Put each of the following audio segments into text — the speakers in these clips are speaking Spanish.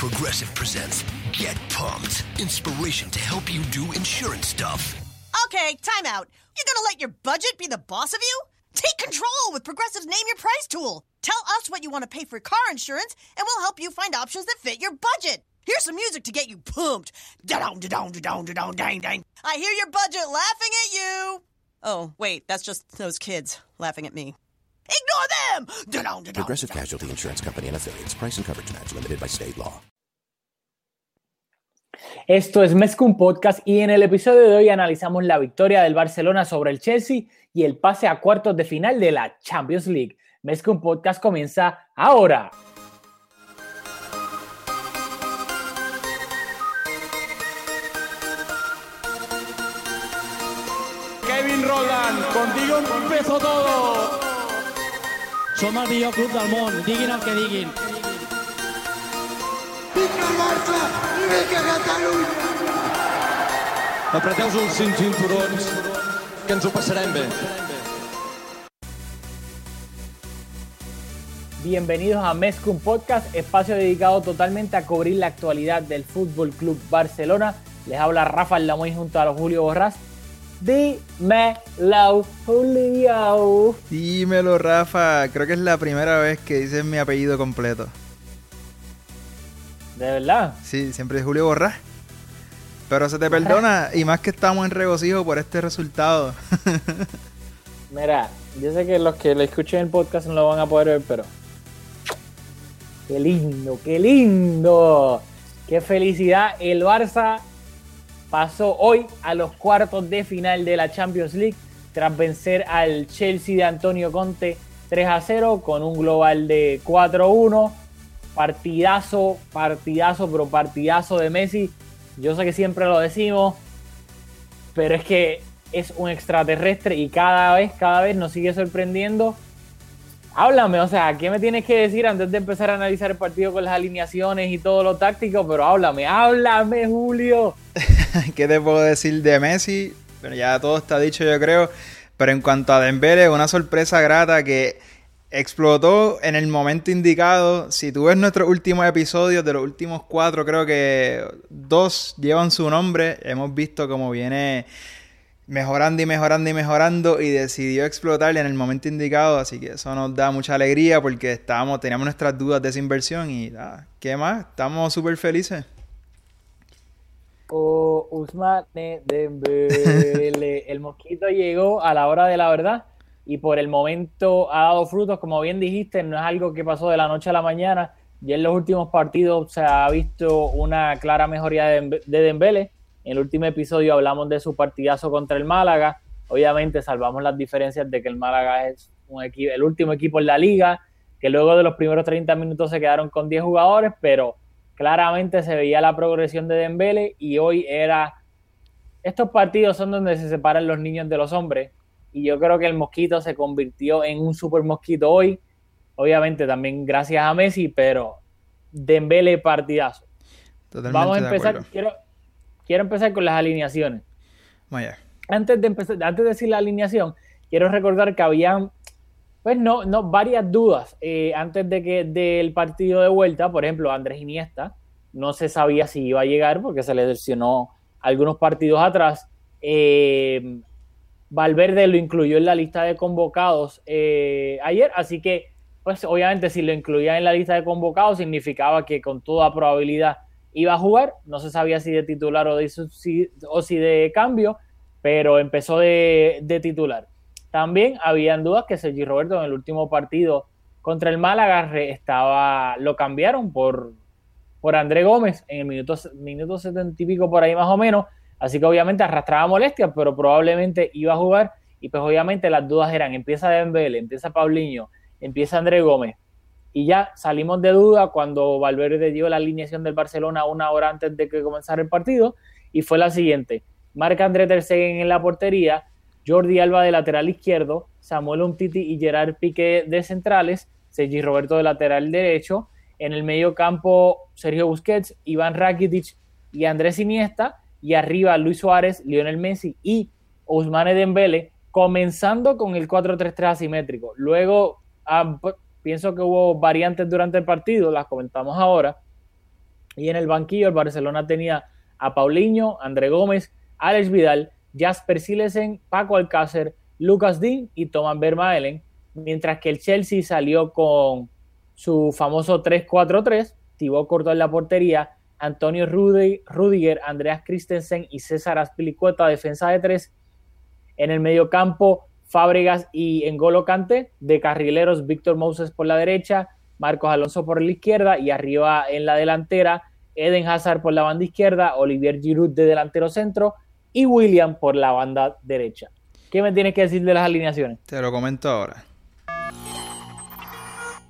Progressive presents Get Pumped. Inspiration to help you do insurance stuff. Okay, time out. You're gonna let your budget be the boss of you? Take control with Progressive's Name Your Price tool. Tell us what you want to pay for car insurance, and we'll help you find options that fit your budget. Here's some music to get you pumped. Da-dong, da-dong, da-dong, da-dong, dang, dang. I hear your budget laughing at you. Oh, wait, that's just those kids laughing at me. Ignore them! Da-dong, Progressive. Casualty Insurance Company and affiliates. Price and coverage match limited by state law. Esto es Mezcum Podcast y en el episodio de hoy analizamos la victoria del Barcelona sobre el Chelsea y el pase a cuartos de final de la Champions League. Mezcum Podcast comienza ahora. Kevin Roland, contigo empezó todo. Som el millor club del món, diguin el que diguin. Apreteu-vos els cinc cinturons, que ens ho passarem bé. Bienvenidos a Mezcum Podcast, espacio dedicado totalmente a cubrir la actualidad del Fútbol Club Barcelona. Les habla Rafael Lamoy junto a los Julio Borrás. Dímelo, Julio. Dímelo, Rafa. Creo que es la primera vez que dices mi apellido completo. De verdad. Sí, siempre es Julio Borrás. Pero se te perdona, y más que estamos en regocijo por este resultado. Mira, yo sé que los que lo escuchen el podcast no lo van a poder ver, pero. ¡Qué lindo! ¡Qué lindo! ¡Qué felicidad! El Barça pasó hoy a los cuartos de final de la Champions League tras vencer al Chelsea de Antonio Conte 3 a 0 con un global de 4-1. Partidazo, partidazo, pero partidazo de Messi. Yo sé que siempre lo decimos, pero es que es un extraterrestre y cada vez, cada vez nos sigue sorprendiendo. Háblame, o sea, ¿qué me tienes que decir antes de empezar a analizar el partido con las alineaciones y todo lo táctico? Pero háblame, háblame, Julio. ¿Qué te puedo decir de Messi? Pero ya todo está dicho, yo creo. Pero en cuanto a Dembélé, una sorpresa grata que explotó en el momento indicado. Si tú ves nuestros últimos episodios, de los últimos cuatro, creo que dos llevan su nombre. Hemos visto cómo viene mejorando y mejorando y mejorando y decidió explotar en el momento indicado. Así que eso nos da mucha alegría porque estábamos, teníamos nuestras dudas de esa inversión y nada, ¿qué más? Estamos súper felices. O Usmane Dembélé. El mosquito llegó a la hora de la verdad y por el momento ha dado frutos. Como bien dijiste, no es algo que pasó de la noche a la mañana. Ya en los últimos partidos se ha visto una clara mejoría de Dembe- de Dembélé. En el último episodio hablamos de su partidazo contra el Málaga. Obviamente salvamos las diferencias de que el Málaga es un equipo, el último equipo en la liga, que luego de los primeros 30 minutos se quedaron con 10 jugadores, pero claramente se veía la progresión de Dembélé y hoy era... Estos partidos son donde se separan los niños de los hombres y yo creo que el mosquito se convirtió en un super mosquito hoy. Obviamente también gracias a Messi, pero Dembélé partidazo. Totalmente Vamos a empezar, quiero, quiero empezar con las alineaciones. Vaya. Antes de empezar, antes de decir la alineación, quiero recordar que habían pues no, no, varias dudas eh, antes de que del partido de vuelta, por ejemplo, Andrés Iniesta, no se sabía si iba a llegar porque se le lesionó algunos partidos atrás. Eh, Valverde lo incluyó en la lista de convocados eh, ayer, así que, pues obviamente si lo incluía en la lista de convocados significaba que con toda probabilidad iba a jugar, no se sabía si de titular o, de, si, de cambio, pero empezó de, titular. También habían dudas que Sergi Roberto en el último partido contra el Málaga estaba, lo cambiaron por, por André Gómez en el minuto, minuto 70 y pico por ahí más o menos. Así que obviamente arrastraba molestias, pero probablemente iba a jugar. Y pues obviamente las dudas eran, empieza Dembélé, empieza Paulinho, empieza André Gómez. Y ya salimos de duda cuando Valverde dio la alineación del Barcelona una hora antes de que comenzara el partido. Y fue la siguiente. Marca André Ter Stegen en la portería, Jordi Alba de lateral izquierdo, Samuel Umtiti y Gerard Piqué de centrales, Sergi Roberto de lateral derecho, en el medio campo Sergio Busquets, Iván Rakitic y Andrés Iniesta, y arriba Luis Suárez, Lionel Messi y Ousmane Dembélé, comenzando con el 4-3-3 asimétrico. Luego, ah, pienso que hubo variantes durante el partido, las comentamos ahora, Y en el banquillo el Barcelona tenía a Paulinho, André Gómez, Alex Vidal, Jasper Silesen, Paco Alcácer, Lucas Dean y Thomas Vermaelen, mientras que el Chelsea salió con su famoso 3-4-3, Thibaut cortó en la portería, Antonio Rudiger, Andreas Christensen y César Aspilicueta, defensa de tres. En el medio campo, Fábregas y Engolo Cante, de carrileros Víctor Moses por la derecha, Marcos Alonso por la izquierda y arriba en la delantera, Eden Hazard por la banda izquierda, Olivier Giroud de delantero centro y William por la banda derecha. ¿Qué me tienes que decir de las alineaciones? Te lo comento ahora.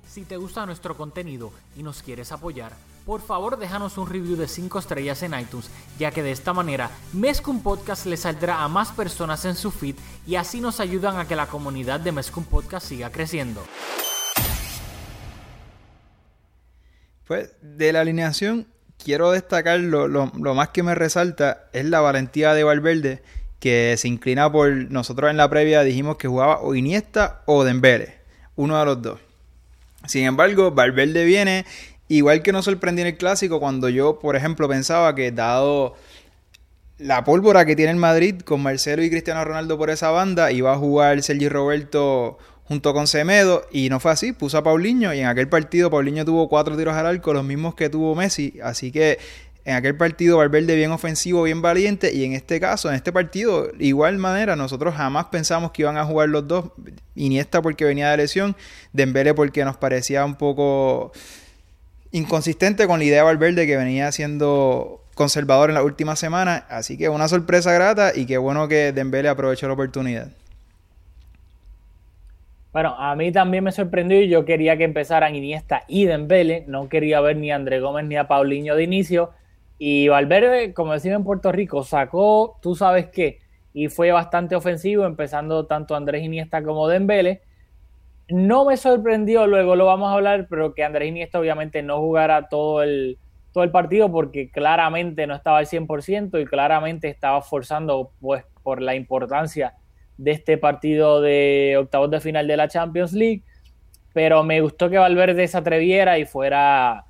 Si te gusta nuestro contenido y nos quieres apoyar, por favor déjanos un review de 5 estrellas en iTunes, ya que de esta manera Mezcum Podcast le saldrá a más personas en su feed y así nos ayudan a que la comunidad de Mezcum Podcast siga creciendo. Pues de la alineación quiero destacar lo, lo, más que me resalta es la valentía de Valverde que se inclina por nosotros en la previa dijimos que jugaba o Iniesta o Dembele, uno de los dos. Sin embargo, Valverde viene, igual que nos sorprendió en el clásico, cuando yo, por ejemplo, pensaba que dado la pólvora que tiene el Madrid con Marcelo y Cristiano Ronaldo por esa banda, iba a jugar Sergi Roberto junto con Semedo y no fue así, puso a Paulinho y en aquel partido Paulinho tuvo cuatro tiros al arco, los mismos que tuvo Messi, así que en aquel partido Valverde bien ofensivo, bien valiente y en este caso, en este partido, igual manera, nosotros jamás pensamos que iban a jugar los dos, Iniesta porque venía de lesión, Dembele porque nos parecía un poco inconsistente con la idea de Valverde que venía siendo conservador en la última semana, así que una sorpresa grata y qué bueno que Dembele aprovechó la oportunidad. Bueno, a mí también me sorprendió y yo quería que empezaran Iniesta y Dembele, no quería ver ni a André Gómez ni a Paulinho de inicio, y Valverde, como decimos en Puerto Rico, sacó, tú sabes qué, y fue bastante ofensivo, empezando tanto Andrés Iniesta como Dembele. No me sorprendió, luego lo vamos a hablar, pero que Andrés Iniesta obviamente no jugara todo el, todo el partido porque claramente no estaba al 100% y claramente estaba forzando pues por la importancia de este partido de octavos de final de la Champions League. Pero me gustó que Valverde se atreviera y fuera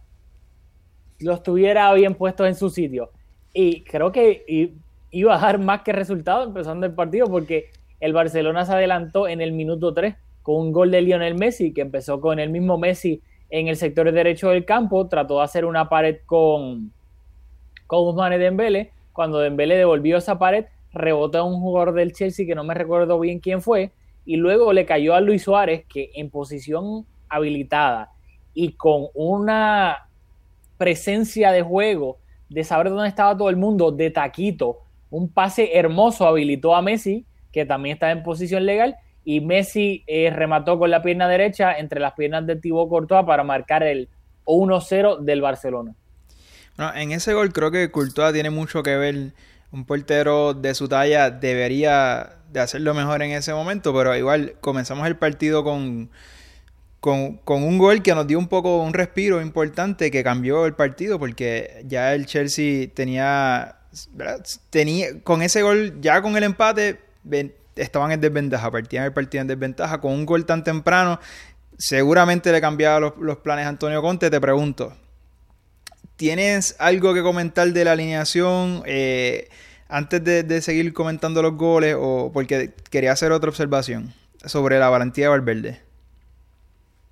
los tuviera bien puestos en su sitio. Y creo que iba a dar más que resultado empezando el partido porque el Barcelona se adelantó en el minuto 3 con un gol de Lionel Messi que empezó con el mismo Messi en el sector derecho del campo, trató de hacer una pared con, con Ousmane Dembele, cuando Dembele devolvió esa pared, rebotó a un jugador del Chelsea que no me recuerdo bien quién fue, y luego le cayó a Luis Suárez que en posición habilitada y con una presencia de juego, de saber dónde estaba todo el mundo, de taquito. Un pase hermoso habilitó a Messi, que también está en posición legal, y Messi eh, remató con la pierna derecha entre las piernas de Thibaut Courtois para marcar el 1-0 del Barcelona. Bueno, en ese gol creo que Courtois tiene mucho que ver. Un portero de su talla debería de hacerlo mejor en ese momento, pero igual comenzamos el partido con con, un gol que nos dio un poco un respiro importante que cambió el partido porque ya el Chelsea tenía, tenía con ese gol, ya con el empate, estaban en desventaja, partían el partido en desventaja, con un gol tan temprano, seguramente le cambiaba los, planes a Antonio Conte, te pregunto, ¿tienes algo que comentar de la alineación? Eh, antes de, de, seguir comentando los goles, o porque quería hacer otra observación sobre la valentía de Valverde.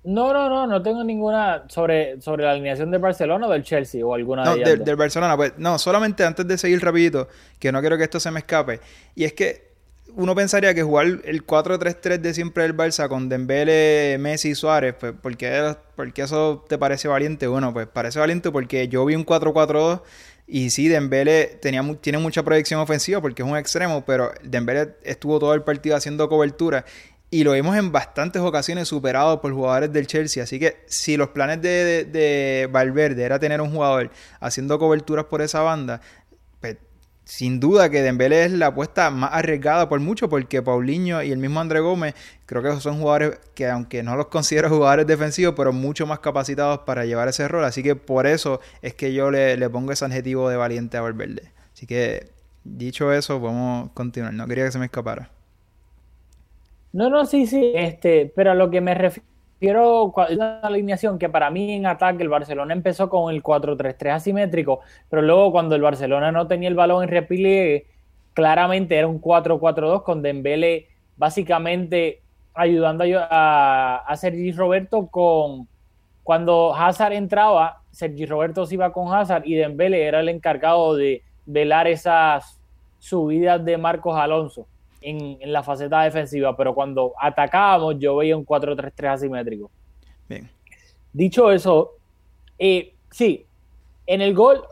No, no, no, no tengo ninguna sobre, sobre la alineación de Barcelona o del Chelsea o alguna no, de ellas. Del Barcelona, pues no, solamente antes de seguir rapidito, que no quiero que esto se me escape. Y es que uno pensaría que jugar el 4-3-3 de siempre del Barça con Dembele, Messi y Suárez, pues ¿por qué, eso te parece valiente? Bueno, pues parece valiente porque yo vi un 4-4-2 y sí, Dembele tenía, tiene mucha proyección ofensiva porque es un extremo, pero Dembele estuvo todo el partido haciendo cobertura y lo vimos en bastantes ocasiones superado por jugadores del Chelsea. Así que si los planes de, de, Valverde era tener un jugador haciendo coberturas por esa banda, pues, sin duda que Dembélé es la apuesta más arriesgada por mucho, porque Paulinho y el mismo André Gómez, creo que son jugadores que, aunque no los considero jugadores defensivos, pero mucho más capacitados para llevar ese rol. Así que por eso es que yo le, le pongo ese adjetivo de valiente a Valverde. Así que, dicho eso, vamos a continuar. No quería que se me escapara. No, no, sí, sí, este, pero a lo que me refiero prefiero una alineación que para mí en ataque el Barcelona empezó con el 4-3-3 asimétrico, pero luego cuando el Barcelona no tenía el balón en repliegue, claramente era un 4-4-2 con Dembele básicamente ayudando a, a Sergi Roberto con cuando Hazard entraba, Sergi Roberto se iba con Hazard y Dembele era el encargado de velar esas subidas de Marcos Alonso en, la faceta defensiva, pero cuando atacábamos yo veía un 4-3-3 asimétrico. Bien. Dicho eso, eh, sí, en el gol,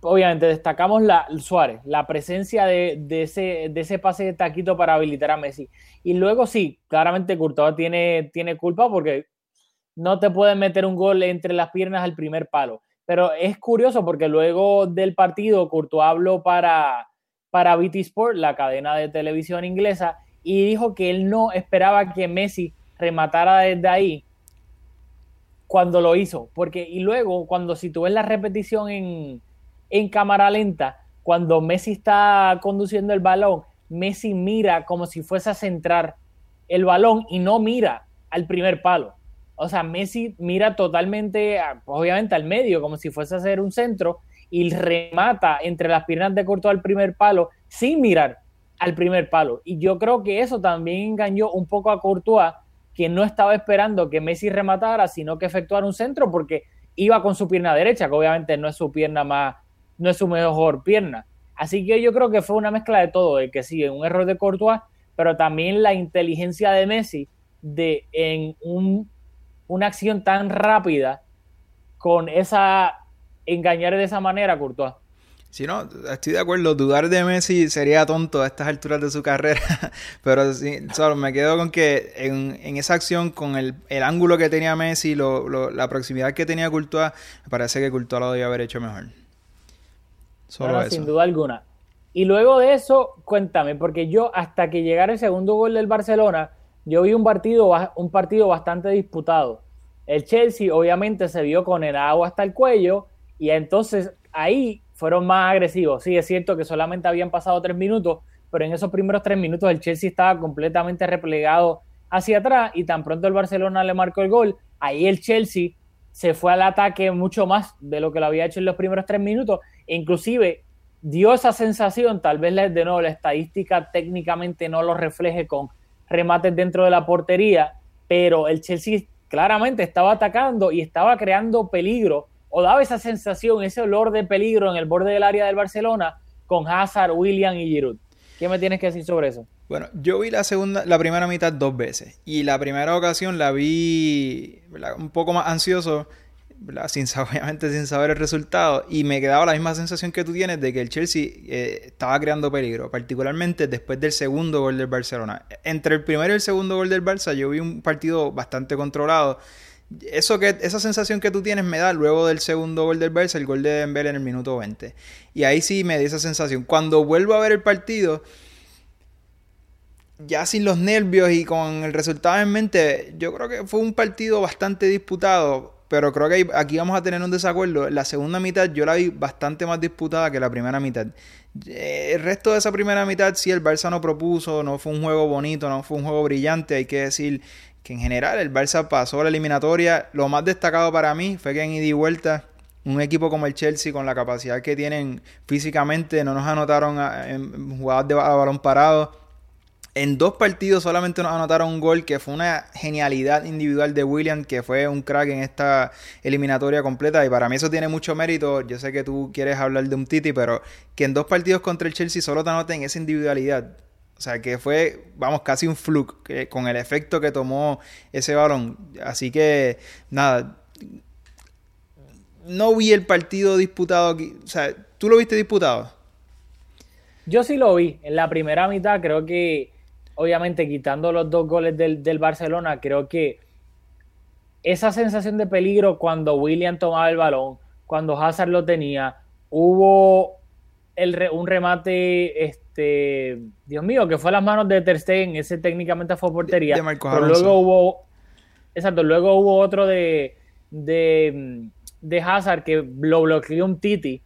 obviamente destacamos la Suárez, la presencia de, ese, de ese pase de taquito para habilitar a Messi. Y luego sí, claramente Courtois tiene, tiene culpa porque no te pueden meter un gol entre las piernas al primer palo. Pero es curioso porque luego del partido Courtois habló para, para BT Sport, la cadena de televisión inglesa, y dijo que él no esperaba que Messi rematara desde ahí cuando lo hizo. Porque, y luego, cuando si tú ves la repetición en, en cámara lenta, cuando Messi está conduciendo el balón, Messi mira como si fuese a centrar el balón y no mira al primer palo. O sea, Messi mira totalmente, obviamente al medio, como si fuese a hacer un centro, y remata entre las piernas de corto al primer palo sin mirar al primer palo. Y yo creo que eso también engañó un poco a Courtois, que no estaba esperando que Messi rematara, sino que efectuara un centro porque iba con su pierna derecha, que obviamente no es su pierna más, no es su mejor pierna. Así que yo creo que fue una mezcla de todo, de que sí, un error de Courtois, pero también la inteligencia de Messi de en un, una acción tan rápida con esa engañar de esa manera a Courtois. Si no, estoy de acuerdo, dudar de Messi sería tonto a estas alturas de su carrera, pero sí, solo me quedo con que en, esa acción, con el, ángulo que tenía Messi, la proximidad que tenía Courtois, me parece que Courtois lo debía haber hecho mejor. Solo eso. Sin duda alguna. Y luego de eso, cuéntame, porque yo hasta que llegara el segundo gol del Barcelona, yo vi un partido, un partido bastante disputado. El Chelsea obviamente se vio con el agua hasta el cuello, y entonces ahí fueron más agresivos. Sí, es cierto que solamente habían pasado tres minutos, pero en esos primeros tres minutos el Chelsea estaba completamente replegado hacia atrás y tan pronto el Barcelona le marcó el gol, ahí el Chelsea se fue al ataque mucho más de lo que lo había hecho en los primeros tres minutos e inclusive dio esa sensación, tal vez de nuevo la estadística técnicamente no lo refleje con remates dentro de la portería, pero el Chelsea claramente estaba atacando y estaba creando peligro o daba esa sensación, ese olor de peligro en el borde del área del Barcelona con Hazard, William y Giroud. ¿Qué me tienes que decir sobre eso? Bueno, yo vi la segunda, la primera mitad dos veces y la primera ocasión la vi un poco más ansioso, Sin, obviamente sin saber el resultado y me quedaba la misma sensación que tú tienes de que el Chelsea eh, estaba creando peligro, particularmente después del segundo gol del Barcelona. Entre el primero y el segundo gol del Barça yo vi un partido bastante controlado eso que, esa sensación que tú tienes me da luego del segundo gol del Barça, el gol de Dembélé en el minuto 20. Y ahí sí me dio esa sensación. Cuando vuelvo a ver el partido, ya sin los nervios y con el resultado en mente, yo creo que fue un partido bastante disputado, pero creo que aquí vamos a tener un desacuerdo. La segunda mitad yo la vi bastante más disputada que la primera mitad. El resto de esa primera mitad, sí, el Barça no propuso, no fue un juego bonito, no fue un juego brillante, hay que decir que en general el Barça pasó la eliminatoria. Lo más destacado para mí fue que en ida y vuelta un equipo como el Chelsea con la capacidad que tienen físicamente no nos anotaron jugadas de balón parado. En dos partidos solamente nos anotaron un gol que fue una genialidad individual de William, que fue un crack en esta eliminatoria completa. Y para mí eso tiene mucho mérito. Yo sé que tú quieres hablar de un Titi, pero que en dos partidos contra el Chelsea solo te anoten esa individualidad. O sea, que fue, vamos, casi un fluke con el efecto que tomó ese balón. Así que, nada, no vi el partido disputado aquí. O sea, ¿tú lo viste disputado? Yo sí lo vi. En la primera mitad creo que, obviamente, quitando los dos goles del, del Barcelona, creo que esa sensación de peligro cuando William tomaba el balón, cuando Hazard lo tenía, hubo el, un remate... Este, Dios mío, que fue a las manos de Ter Stegen, ese técnicamente fue portería. pero luego hubo, exacto, luego hubo otro de, de, de Hazard que lo bloqueó un Titi,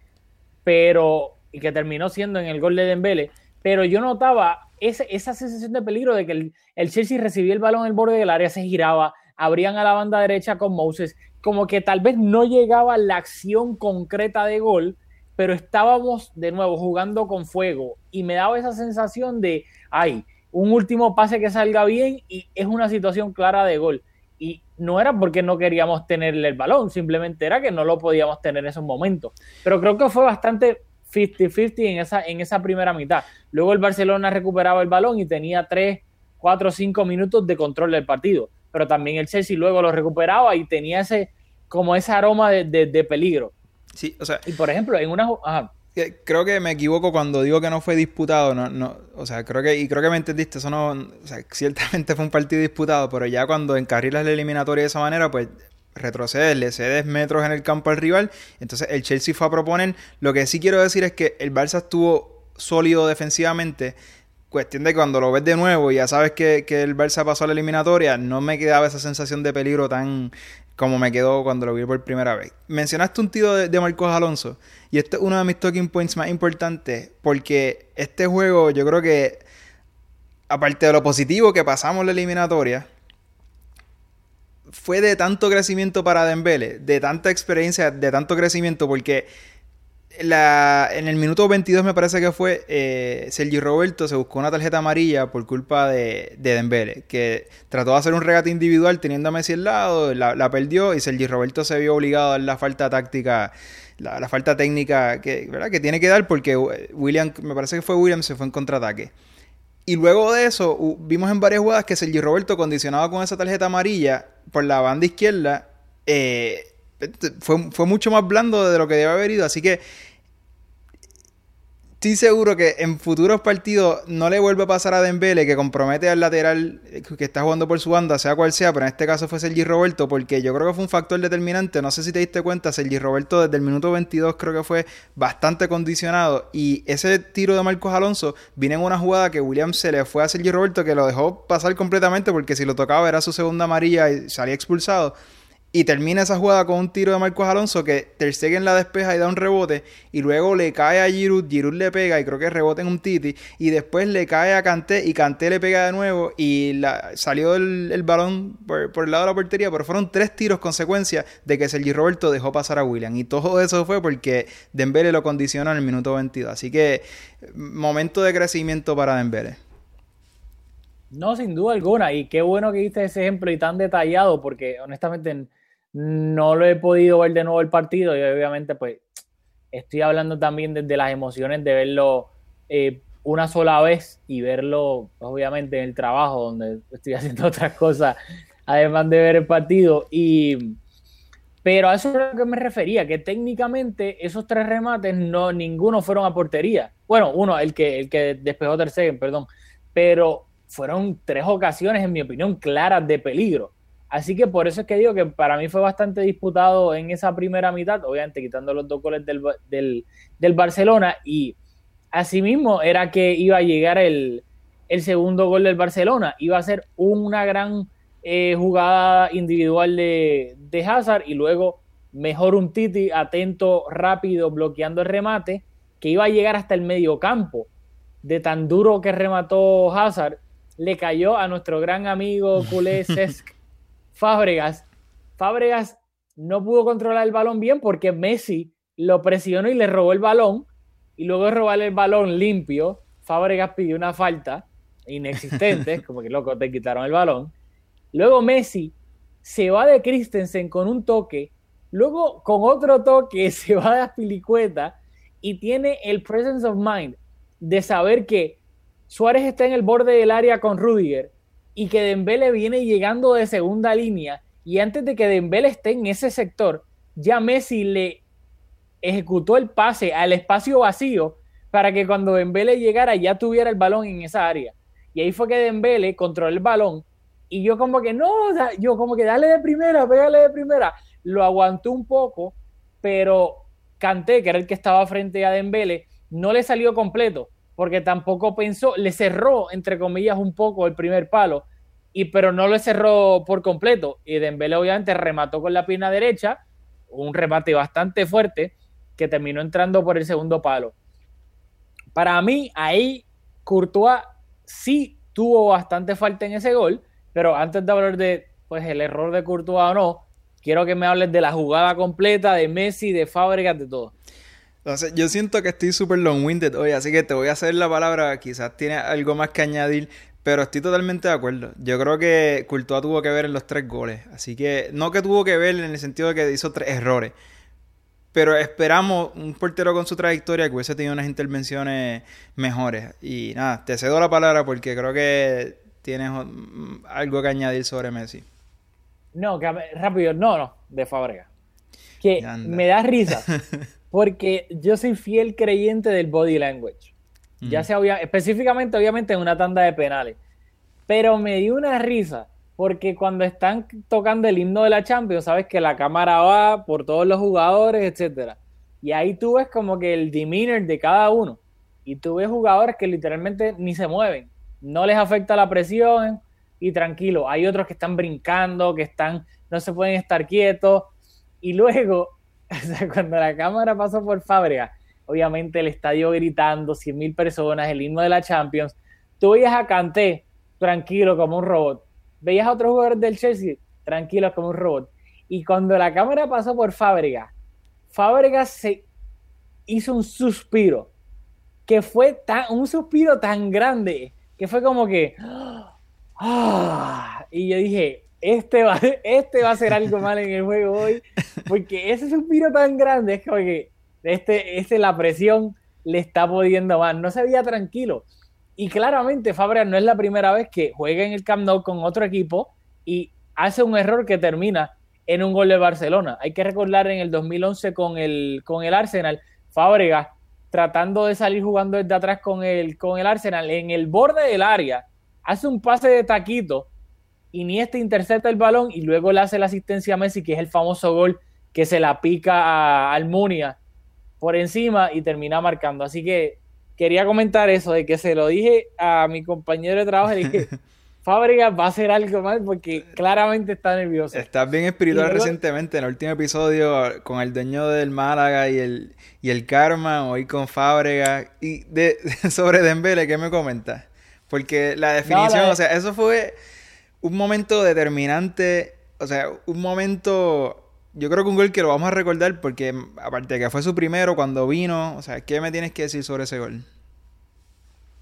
pero, y que terminó siendo en el gol de Dembele, pero yo notaba esa sensación de peligro de que el, el, Chelsea recibía el balón en el borde del área, se giraba, abrían a la banda derecha con Moses, como que tal vez no llegaba la acción concreta de gol, pero estábamos de nuevo jugando con fuego y me daba esa sensación de, ay, un último pase que salga bien y es una situación clara de gol. Y no era porque no queríamos tenerle el balón, simplemente era que no lo podíamos tener en esos momentos. Pero creo que fue bastante 50-50 en esa, en esa primera mitad. Luego el Barcelona recuperaba el balón y tenía 3, 4, 5 minutos de control del partido. Pero también el Chelsea luego lo recuperaba y tenía ese como ese aroma de, peligro. Sí, o sea. Y por ejemplo, en una. Creo que me equivoco cuando digo que no fue disputado. No, no, o sea, creo que, y creo que me entendiste, eso no. O sea, ciertamente fue un partido disputado, pero ya cuando encarrilas la eliminatoria de esa manera, pues retrocedes, le cedes metros en el campo al rival. Entonces el Chelsea fue a proponer. Lo que sí quiero decir es que el Barça estuvo sólido defensivamente. Cuestión de que cuando lo ves de nuevo y ya sabes que, el Barça pasó a la eliminatoria, no me quedaba esa sensación de peligro tan como me quedó cuando lo vi por primera vez. Mencionaste un tiro de, Marcos Alonso y este es uno de mis talking points más importantes porque este juego yo creo que aparte de lo positivo que pasamos la eliminatoria, fue de tanto crecimiento para Dembele, de tanta experiencia, de tanto crecimiento, porque la, en el minuto 22 me parece que fue, eh, Sergi Roberto se buscó una tarjeta amarilla por culpa de, de, Dembele, que trató de hacer un regate individual teniendo a Messi al lado, la, perdió y Sergi Roberto se vio obligado a dar la falta táctica, la, falta técnica que, que tiene que dar porque William, me parece que fue William, se fue en contraataque. Y luego de eso, vimos en varias jugadas que Sergi Roberto, condicionado con esa tarjeta amarilla por la banda izquierda, eh, fue, fue, mucho más blando de lo que debe haber ido. Así que estoy seguro que en futuros partidos no le vuelve a pasar a Dembele que compromete al lateral que está jugando por su banda, sea cual sea, pero en este caso fue Sergi Roberto, porque yo creo que fue un factor determinante. No sé si te diste cuenta, Sergi Roberto desde el minuto 22 creo que fue bastante condicionado. Y ese tiro de Marcos Alonso viene en una jugada que William se le fue a Sergi Roberto, que lo dejó pasar completamente, porque si lo tocaba era su segunda amarilla y salía expulsado. Y termina esa jugada con un tiro de Marcos Alonso que Ter Stegen la despeja y da un rebote. Y luego le cae a Giroud, Giroud le pega y creo que rebote en un titi. Y después le cae a Kanté y Kanté le pega de nuevo. Y la, salió el, balón por, el lado de la portería. Pero fueron tres tiros consecuencia de que Sergi Roberto dejó pasar a William. Y todo eso fue porque Dembele lo condicionó en el minuto 22. Así que momento de crecimiento para Dembele. No, sin duda alguna. Y qué bueno que diste ese ejemplo y tan detallado porque honestamente no lo he podido ver de nuevo el partido y obviamente pues estoy hablando también desde las emociones de verlo eh, una sola vez y verlo obviamente en el trabajo donde estoy haciendo otras cosas además de ver el partido. Y pero a eso es a lo que me refería que técnicamente esos tres remates no ninguno fueron a portería. Bueno uno el que el que despejó tercer perdón. Pero fueron tres ocasiones en mi opinión claras de peligro Así que por eso es que digo que para mí fue bastante disputado en esa primera mitad, obviamente quitando los dos goles del, Barcelona y asimismo era que iba a llegar el, segundo gol del Barcelona, iba a ser una gran eh, jugada individual de, de Hazard y luego mejor un Titi atento, rápido, bloqueando el remate, que iba a llegar hasta el medio campo. De tan duro que remató Hazard, le cayó a nuestro gran amigo culé Cesc Fábregas, Fábregas no pudo controlar el balón bien porque Messi lo presionó y le robó el balón. Y luego de robarle el balón limpio, Fábregas pidió una falta inexistente, como que loco, te quitaron el balón. Luego Messi se va de Christensen con un toque, luego con otro toque se va de Aspilicueta y tiene el presence of mind de saber que Suárez está en el borde del área con Rudiger y que Dembele viene llegando de segunda línea y antes de que Dembele esté en ese sector, ya Messi le ejecutó el pase al espacio vacío para que cuando Dembele llegara ya tuviera el balón en esa área. Y ahí fue que Dembele controló el balón y yo como que no, yo como que dale de primera, pégale de primera. Lo aguantó un poco, pero Canté, que era el que estaba frente a Dembele, no le salió completo porque tampoco pensó, le cerró, entre comillas, un poco el primer palo, y, pero no le cerró por completo. Y Dembélé obviamente remató con la pierna derecha, un remate bastante fuerte, que terminó entrando por el segundo palo. Para mí, ahí Courtois sí tuvo bastante falta en ese gol, pero antes de hablar de pues el error de Courtois o no. Quiero que me hables de la jugada completa, de Messi, de Fábregas, de todo. Entonces, yo siento que estoy súper long-winded hoy, así que te voy a hacer la palabra. Quizás tiene algo más que añadir, pero estoy totalmente de acuerdo. Yo creo que Courtois tuvo que ver en los tres goles. Así que, no que tuvo que ver en el sentido de que hizo tres errores. Pero esperamos un portero con su trayectoria que hubiese tenido unas intervenciones mejores. Y nada, te cedo la palabra porque creo que tienes mm, algo que añadir sobre Messi. No, rápido, no, no, de Fábregas. Que me da risa. Porque yo soy fiel creyente del body language. Ya sea específicamente, obviamente, en una tanda de penales. Pero me dio una risa porque cuando están tocando el himno de la Champions, sabes que la cámara va por todos los jugadores, etcétera. Y ahí tú ves como que el demeanor de cada uno. Y tú ves jugadores que literalmente ni se mueven. No les afecta la presión y tranquilo. Hay otros que están brincando, que están, no se pueden estar quietos. Y luego cuando la cámara pasó por Fábrica, obviamente el estadio gritando, 100.000 personas, el himno de la Champions, tú veías a Kanté tranquilo como un robot, veías a otros jugadores del Chelsea tranquilos como un robot, y cuando la cámara pasó por Fábrica, Fábrica se hizo un suspiro, que fue tan, un suspiro tan grande, que fue como que, ¡ah! y yo dije, este va, este va a ser algo mal en el juego hoy, porque ese suspiro tan grande es que este, este, la presión le está pudiendo más, no se veía tranquilo. Y claramente Fabregas no es la primera vez que juega en el Camp Nou con otro equipo y hace un error que termina en un gol de Barcelona. Hay que recordar en el 2011 con el, con el Arsenal, Fábregas tratando de salir jugando desde atrás con el, con el Arsenal en el borde del área, hace un pase de taquito Iniesta intercepta el balón y luego le hace la asistencia a Messi, que es el famoso gol que se la pica a Almunia por encima y termina marcando. Así que quería comentar eso, de que se lo dije a mi compañero de trabajo, y dije, Fábricas va a hacer algo mal porque claramente está nervioso. Estás bien espiritual recientemente, en el último episodio con el dueño del Málaga y el, y el Karma, hoy con Fábricas. Y de, sobre Dembele, ¿qué me comentas? Porque la definición, o sea, eso fue un momento determinante, o sea, un momento, yo creo que un gol que lo vamos a recordar porque aparte de que fue su primero cuando vino, o sea, ¿qué me tienes que decir sobre ese gol?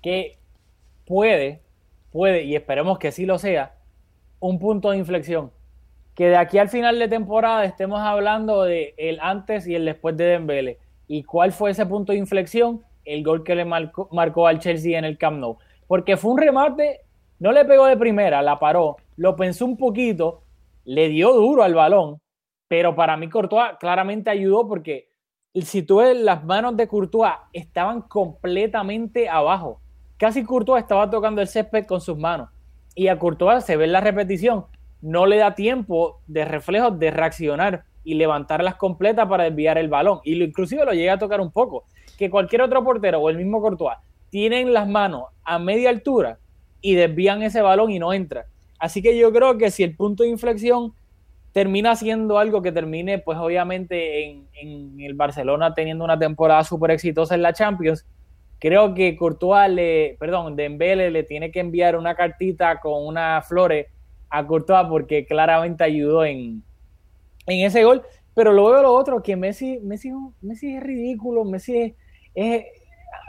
Que puede, puede, y esperemos que sí lo sea, un punto de inflexión. Que de aquí al final de temporada estemos hablando de el antes y el después de Dembele. ¿Y cuál fue ese punto de inflexión? El gol que le marcó, marcó al Chelsea en el Camp Nou. Porque fue un remate no le pegó de primera, la paró, lo pensó un poquito, le dio duro al balón, pero para mí Courtois claramente ayudó porque si tú ves las manos de Courtois estaban completamente abajo. Casi Courtois estaba tocando el césped con sus manos. Y a Courtois se ve la repetición, no le da tiempo de reflejo de reaccionar y levantarlas completas para desviar el balón. Y lo, inclusive lo llega a tocar un poco. Que cualquier otro portero o el mismo Courtois tienen las manos a media altura y desvían ese balón y no entra. Así que yo creo que si el punto de inflexión termina siendo algo que termine, pues obviamente en, el Barcelona teniendo una temporada súper exitosa en la Champions, creo que Courtois le, perdón, Dembele le tiene que enviar una cartita con unas flores a Courtois porque claramente ayudó en, en ese gol. Pero luego lo otro, que Messi, Messi, Messi es ridículo, Messi es, es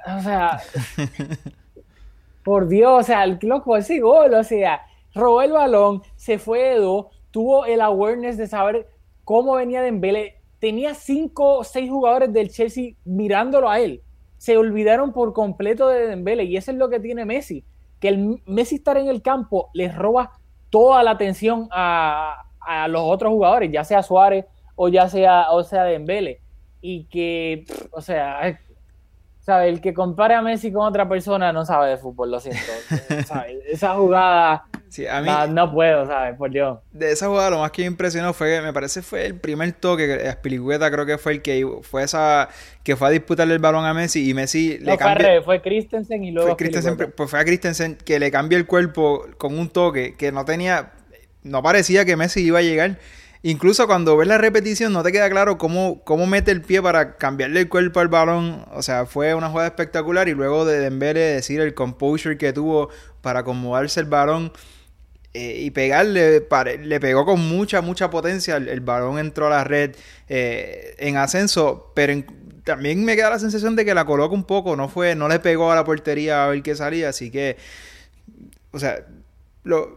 o sea, Por Dios, o sea, el loco ese gol, o sea, robó el balón, se fue Edo, tuvo el awareness de saber cómo venía Dembele, tenía cinco o seis jugadores del Chelsea mirándolo a él. Se olvidaron por completo de Dembele y eso es lo que tiene Messi, que el Messi estar en el campo les roba toda la atención a, a los otros jugadores, ya sea Suárez o ya sea o sea Dembele y que o sea, ¿sabes? El que compare a Messi con otra persona no sabe de fútbol, lo siento. Esa jugada no, puedo, ¿sabes? Por Dios. De esa jugada lo más que me impresionó fue, me parece fue el primer toque, Espilicueta creo que fue el que fue esa, que fue a disputarle el balón a Messi y Messi le cambió. Fue, Christensen y luego fue, pues fue a Christensen que le cambió el cuerpo con un toque que no tenía, no parecía que Messi iba a llegar. Incluso cuando ves la repetición no te queda claro cómo, cómo mete el pie para cambiarle el cuerpo al balón. O sea, fue una jugada espectacular y luego de Dembele decir el composure que tuvo para acomodarse el balón. eh, y pegarle, le pegó con mucha, mucha potencia. El, balón entró a la red eh, en ascenso, pero también me queda la sensación de que la coloca un poco. No fue, no le pegó a la portería a ver qué salía, así que, o sea,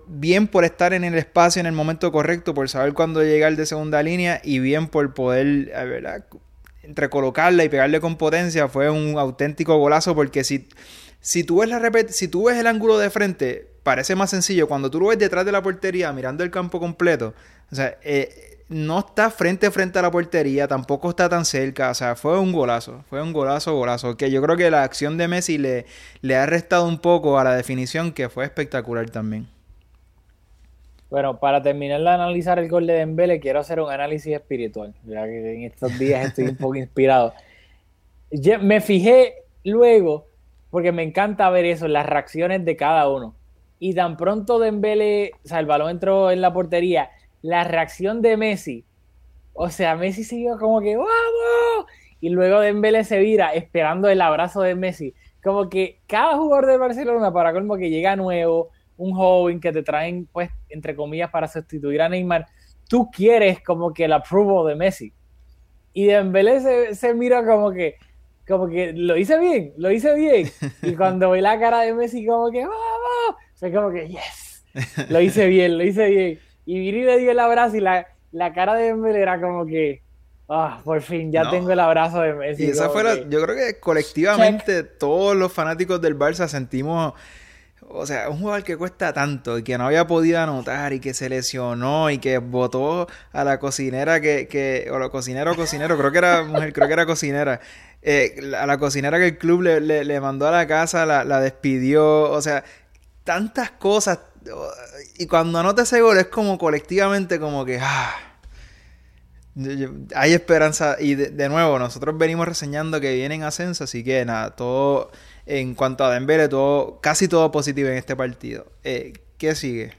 bien por estar en el espacio en el momento correcto, por saber cuándo llegar de segunda línea y bien por poder, ¿verdad? entre colocarla y pegarle con potencia fue un auténtico golazo porque si, si, tú ves la si tú ves el ángulo de frente parece más sencillo cuando tú lo ves detrás de la portería mirando el campo completo o sea eh, no está frente a frente a la portería tampoco está tan cerca o sea fue un golazo fue un golazo golazo que yo creo que la acción de Messi le, le ha restado un poco a la definición que fue espectacular también bueno, para terminar de analizar el gol de Dembele, quiero hacer un análisis espiritual, ya que en estos días estoy un poco inspirado. me fijé luego, porque me encanta ver eso, las reacciones de cada uno. Y tan pronto Dembele, o sea, el balón entró en la portería, la reacción de Messi, o sea, Messi siguió como que ¡vamos! Y luego Dembele se vira esperando el abrazo de Messi. Como que cada jugador de Barcelona, para colmo que llega nuevo, un joven que te traen, pues, entre comillas, para sustituir a Neymar, tú quieres como que el approval de Messi. Y Dembélé se, se mira como que, como que lo hice bien, lo hice bien. Y cuando ve la cara de Messi, como que, vamos, o como que, yes, lo hice bien, lo hice bien. Y Viri le dio el abrazo y la, la cara de Dembélé era como que, ah, por fin, ya tengo el abrazo de Messi. Y esa fue yo creo que colectivamente todos los fanáticos del Barça sentimos o sea, un jugador que cuesta tanto y que no había podido anotar y que se lesionó y que votó a la cocinera que, que o la cocinera o cocinero, creo que era mujer, creo que era cocinera, eh, a la cocinera que el club le, le, mandó a la casa, la, la, despidió, o sea, tantas cosas. Y cuando anota ese gol es como colectivamente como que... Ah, hay esperanza y de, de, nuevo nosotros venimos reseñando que vienen ascenso así que nada todo en cuanto a Dembélé, todo, casi todo positivo en este partido. Eh, ¿Qué sigue?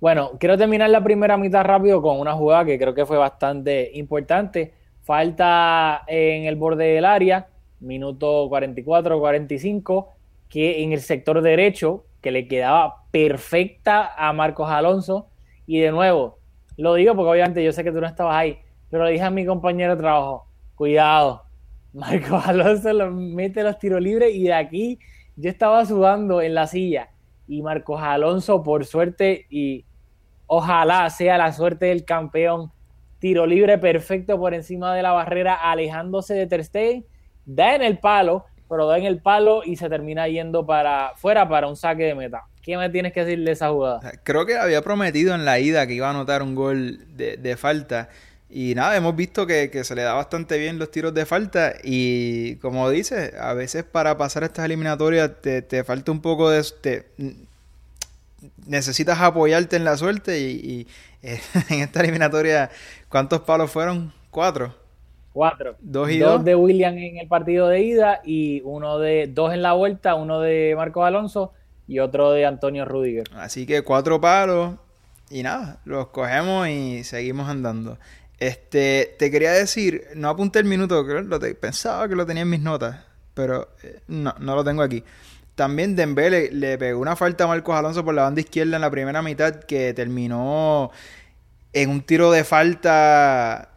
Bueno, quiero terminar la primera mitad rápido con una jugada que creo que fue bastante importante. Falta en el borde del área, minuto 44-45, que en el sector derecho, que le quedaba perfecta a Marcos Alonso. Y de nuevo, lo digo porque obviamente yo sé que tú no estabas ahí, pero le dije a mi compañero de trabajo, cuidado, Marcos Alonso lo mete los tiros libres y de aquí yo estaba sudando en la silla. Y Marcos Alonso por suerte y ojalá sea la suerte del campeón tiro libre perfecto por encima de la barrera alejándose de Ter da en el palo pero da en el palo y se termina yendo para fuera para un saque de meta. ¿Qué me tienes que decir de esa jugada? Creo que había prometido en la ida que iba a anotar un gol de falta y nada, hemos visto que, se le da bastante bien los tiros de falta y como dices, a veces para pasar estas eliminatorias te, te falta un poco de... Te, necesitas apoyarte en la suerte y, eh, en esta eliminatoria, ¿cuántos palos fueron? Cuatro. Cuatro. Dos y dos. de William en el partido de ida y uno de dos en la vuelta, uno de Marcos Alonso y otro de Antonio Rudiger. Así que cuatro palos y nada, los cogemos y seguimos andando. Este, te quería decir, no apunté el minuto, lo pensaba que lo tenía en mis notas, pero eh, no, no lo tengo aquí. También Dembele le pegó una falta a Marcos Alonso por la banda izquierda en la primera mitad que terminó en un tiro de falta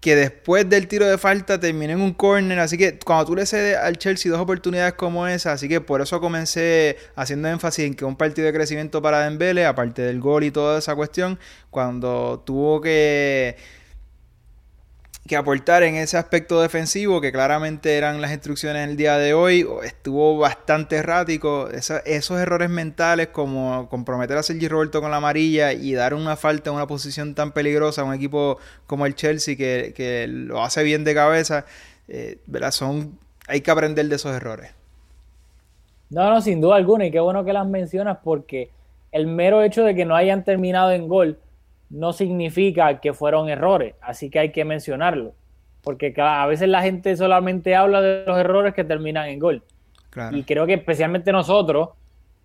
que después del tiro de falta terminé en un corner. Así que cuando tú le cedes al Chelsea dos oportunidades como esa, así que por eso comencé haciendo énfasis en que un partido de crecimiento para Dembele, aparte del gol y toda esa cuestión, cuando tuvo que que aportar en ese aspecto defensivo, que claramente eran las instrucciones el día de hoy, estuvo bastante errático. esos errores mentales como comprometer a Sergi Roberto con la amarilla y dar una falta en una posición tan peligrosa a un equipo como el Chelsea que, lo hace bien de cabeza, eh, Son, hay que aprender de esos errores. No, no, sin duda alguna, y qué bueno que las mencionas porque el mero hecho de que no hayan terminado en gol, no significa que fueron errores, así que hay que mencionarlo, porque a veces la gente solamente habla de los errores que terminan en gol. Y creo que especialmente nosotros,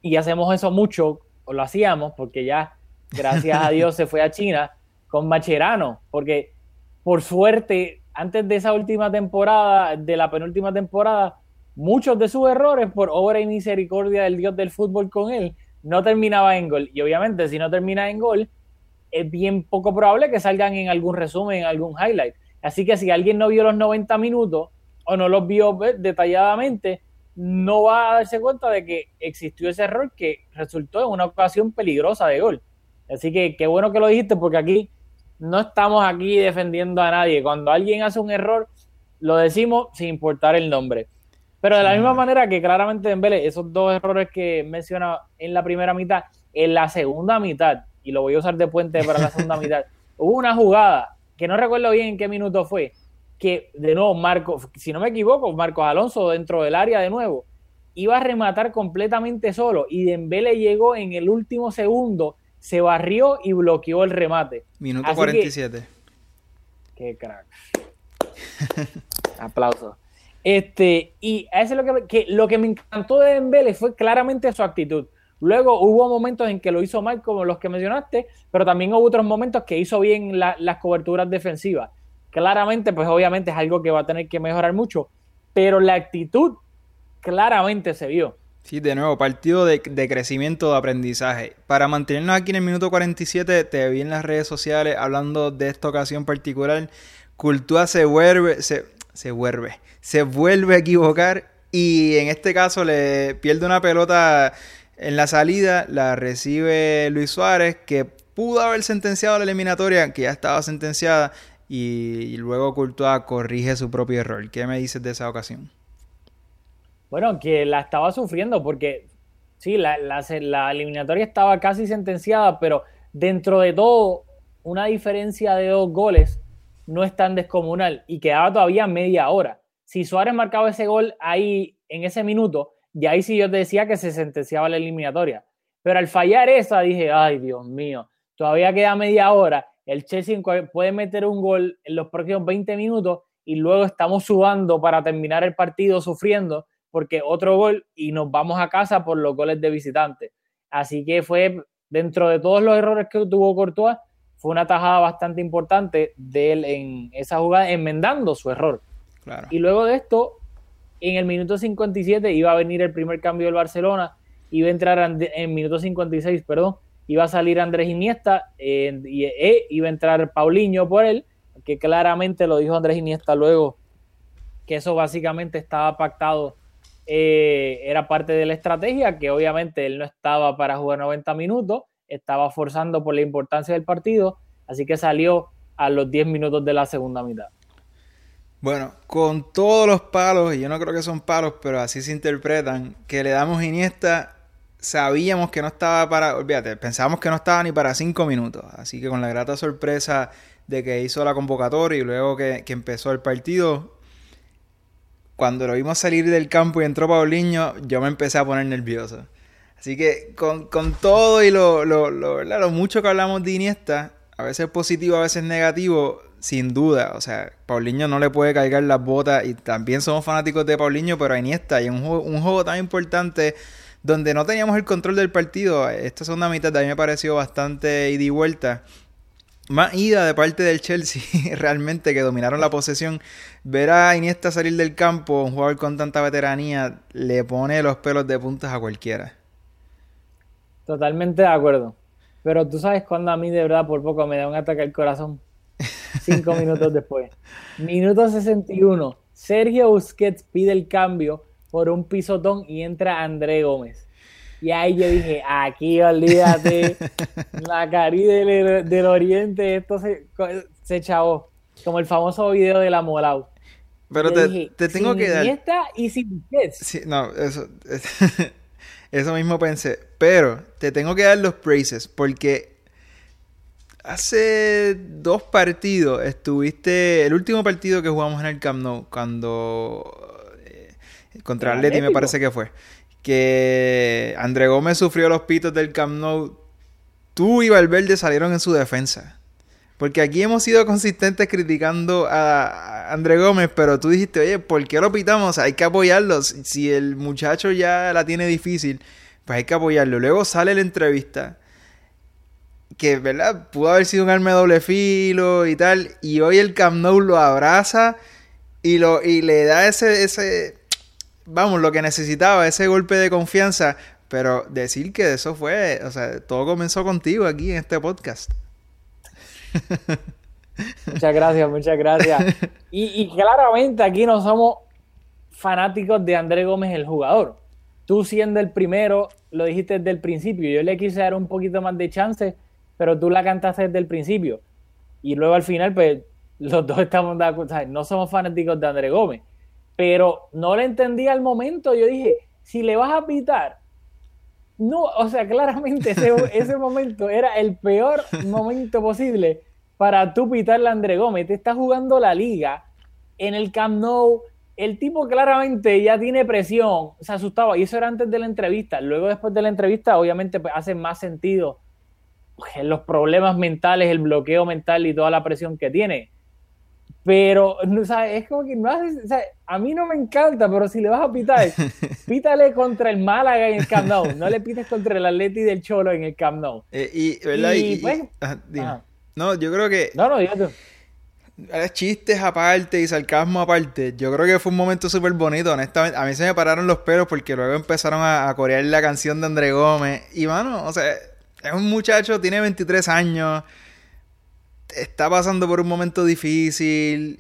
y hacemos eso mucho, o lo hacíamos, porque ya, gracias a Dios, se fue a China con Macherano, porque por suerte, antes de esa última temporada, de la penúltima temporada, muchos de sus errores, por obra y misericordia del Dios del fútbol con él, no terminaba en gol. Y obviamente, si no termina en gol, es bien poco probable que salgan en algún resumen, en algún highlight. Así que si alguien no vio los 90 minutos o no los vio pues, detalladamente, no va a darse cuenta de que existió ese error que resultó en una ocasión peligrosa de gol. Así que qué bueno que lo dijiste porque aquí no estamos aquí defendiendo a nadie. Cuando alguien hace un error, lo decimos sin importar el nombre. Pero de la misma manera que claramente Dembélé, esos dos errores que menciona en la primera mitad, en la segunda mitad, y lo voy a usar de puente para la segunda mitad, hubo una jugada que no recuerdo bien en qué minuto fue, que de nuevo Marco, si no me equivoco, Marcos Alonso dentro del área de nuevo, iba a rematar completamente solo y Dembele llegó en el último segundo, se barrió y bloqueó el remate. Minuto 47. qué crack. Aplausos. Este, y eso es lo que, lo que me encantó de Dembele fue claramente su actitud. Luego hubo momentos en que lo hizo mal, como los que mencionaste, pero también hubo otros momentos que hizo bien las coberturas defensivas. Claramente, pues obviamente es algo que va a tener que mejorar mucho, pero la actitud claramente se vio. Sí, de nuevo, partido de, crecimiento de aprendizaje. Para mantenernos aquí en el minuto 47, te vi en las redes sociales hablando de esta ocasión particular. Cultúa se vuelve, se, se vuelve, se vuelve a equivocar y en este caso le pierde una pelota en la salida, la recibe Luis Suárez, que pudo haber sentenciado la eliminatoria, que ya estaba sentenciada, y, luego Courtois corrige su propio error. ¿Qué me dices de esa ocasión? Bueno, que la estaba sufriendo porque sí, la, la, eliminatoria estaba casi sentenciada, pero dentro de todo, una diferencia de dos goles no es tan descomunal y quedaba todavía media hora. Si Suárez marcaba ese gol ahí en ese minuto, ya ahí sí yo te decía que se sentenciaba la eliminatoria. Pero al fallar esa dije, ay Dios mío, todavía queda media hora el Chelsea puede meter un gol en los próximos 20 minutos y luego estamos sudando para terminar el partido sufriendo porque otro gol y nos vamos a casa por los goles de visitante. Así que fue, dentro de todos los errores que tuvo Courtois, fue una tajada bastante importante de él en esa jugada, enmendando su error. Y luego de esto, en el minuto 57 iba a venir el primer cambio del Barcelona, iba a entrar en el minuto 56, perdón, iba a salir Andrés Iniesta y eh, iba a entrar Paulinho por él, que claramente lo dijo Andrés Iniesta luego, que eso básicamente estaba pactado, eh, era parte de la estrategia, que obviamente él no estaba para jugar 90 minutos, estaba forzando por la importancia del partido, así que salió a los 10 minutos de la segunda mitad. Bueno, con todos los palos, y yo no creo que son palos, pero así se interpretan, que le damos Iniesta sabíamos que no estaba para, olvídate, pensábamos que no estaba ni para cinco minutos. Así que con la grata sorpresa de que hizo la convocatoria y luego que, empezó el partido, cuando lo vimos salir del campo y entró Paulinho, yo me empecé a poner nervioso. Así que con, todo y lo, lo, lo, mucho que hablamos de Iniesta, a veces positivo, a veces negativo, sin duda. O sea, Paulinho no le puede cargar las botas y también somos fanáticos de Paulinho, pero a Iniesta y un juego, un juego tan importante donde no teníamos el control del partido. Esta segunda mitad a mí me pareció bastante ida y vuelta. Más ida de parte del Chelsea, realmente, que dominaron la posesión. Ver a Iniesta salir del campo, un jugador con tanta veteranía, le pone los pelos de puntas a cualquiera. Totalmente de acuerdo. Pero tú sabes cuando a mí de verdad por poco me da un ataque al corazón. Cinco minutos después. Minuto 61. Sergio Busquets pide el cambio por un pisotón y entra André Gómez. Y ahí yo dije, aquí olvídate, la Caribe del, Oriente, esto se, se chavó, como el famoso video de la Molau. Pero te, te, tengo que dar... y sin sí, no, eso, eso mismo pensé. Pero te tengo que dar los praises porque hace dos partidos estuviste, el último partido que jugamos en el Camp Nou, cuando contra Atleti me parece que fue. Que André Gómez sufrió los pitos del Camp Nou. Tú y Valverde salieron en su defensa. Porque aquí hemos sido consistentes criticando a André Gómez, pero tú dijiste, oye, ¿por qué lo pitamos? Hay que apoyarlo. Si el muchacho ya la tiene difícil, pues hay que apoyarlo. Luego sale la entrevista, que, ¿verdad? Pudo haber sido un arma doble filo y tal, y hoy el Camp Nou lo abraza y, lo, y le da ese, ese, vamos, lo que necesitaba, ese golpe de confianza pero decir que eso fue, o sea, todo comenzó contigo aquí en este podcast. Muchas gracias, muchas gracias. Y, y claramente aquí no somos fanáticos de André Gómez, el jugador. Tú siendo el primero, lo dijiste desde el principio. Yo le quise dar un poquito más de chance, pero tú la cantaste desde el principio. Y luego al final, pues los dos estamos de acuerdo. No somos fanáticos de André Gómez. Pero no le entendí al momento. Yo dije, si le vas a pitar, no, o sea, claramente ese, ese momento era el peor momento posible para tú pitarle a André Gómez. Te está jugando la liga en el Camp Nou. El tipo claramente ya tiene presión, se asustaba. Y eso era antes de la entrevista. Luego, después de la entrevista, obviamente pues, hace más sentido los problemas mentales, el bloqueo mental y toda la presión que tiene. Pero, o sea, es como que no hace, o sea, a mí no me encanta, pero si le vas a pitar, pítale contra el Málaga en el Camp Nou, no le pites contra el Atleti del Cholo en el Camp Nou. Eh, y, ¿verdad? Y, Y- y- pues, ajá, dime. ajá. No, yo creo que No, no, dígate. Chistes aparte y sarcasmo aparte, yo creo que fue un momento súper bonito, honestamente. A mí se me pararon los pelos porque luego empezaron a, a corear la canción de André Gómez. Y, mano, o sea, es un muchacho, tiene 23 años, está pasando por un momento difícil.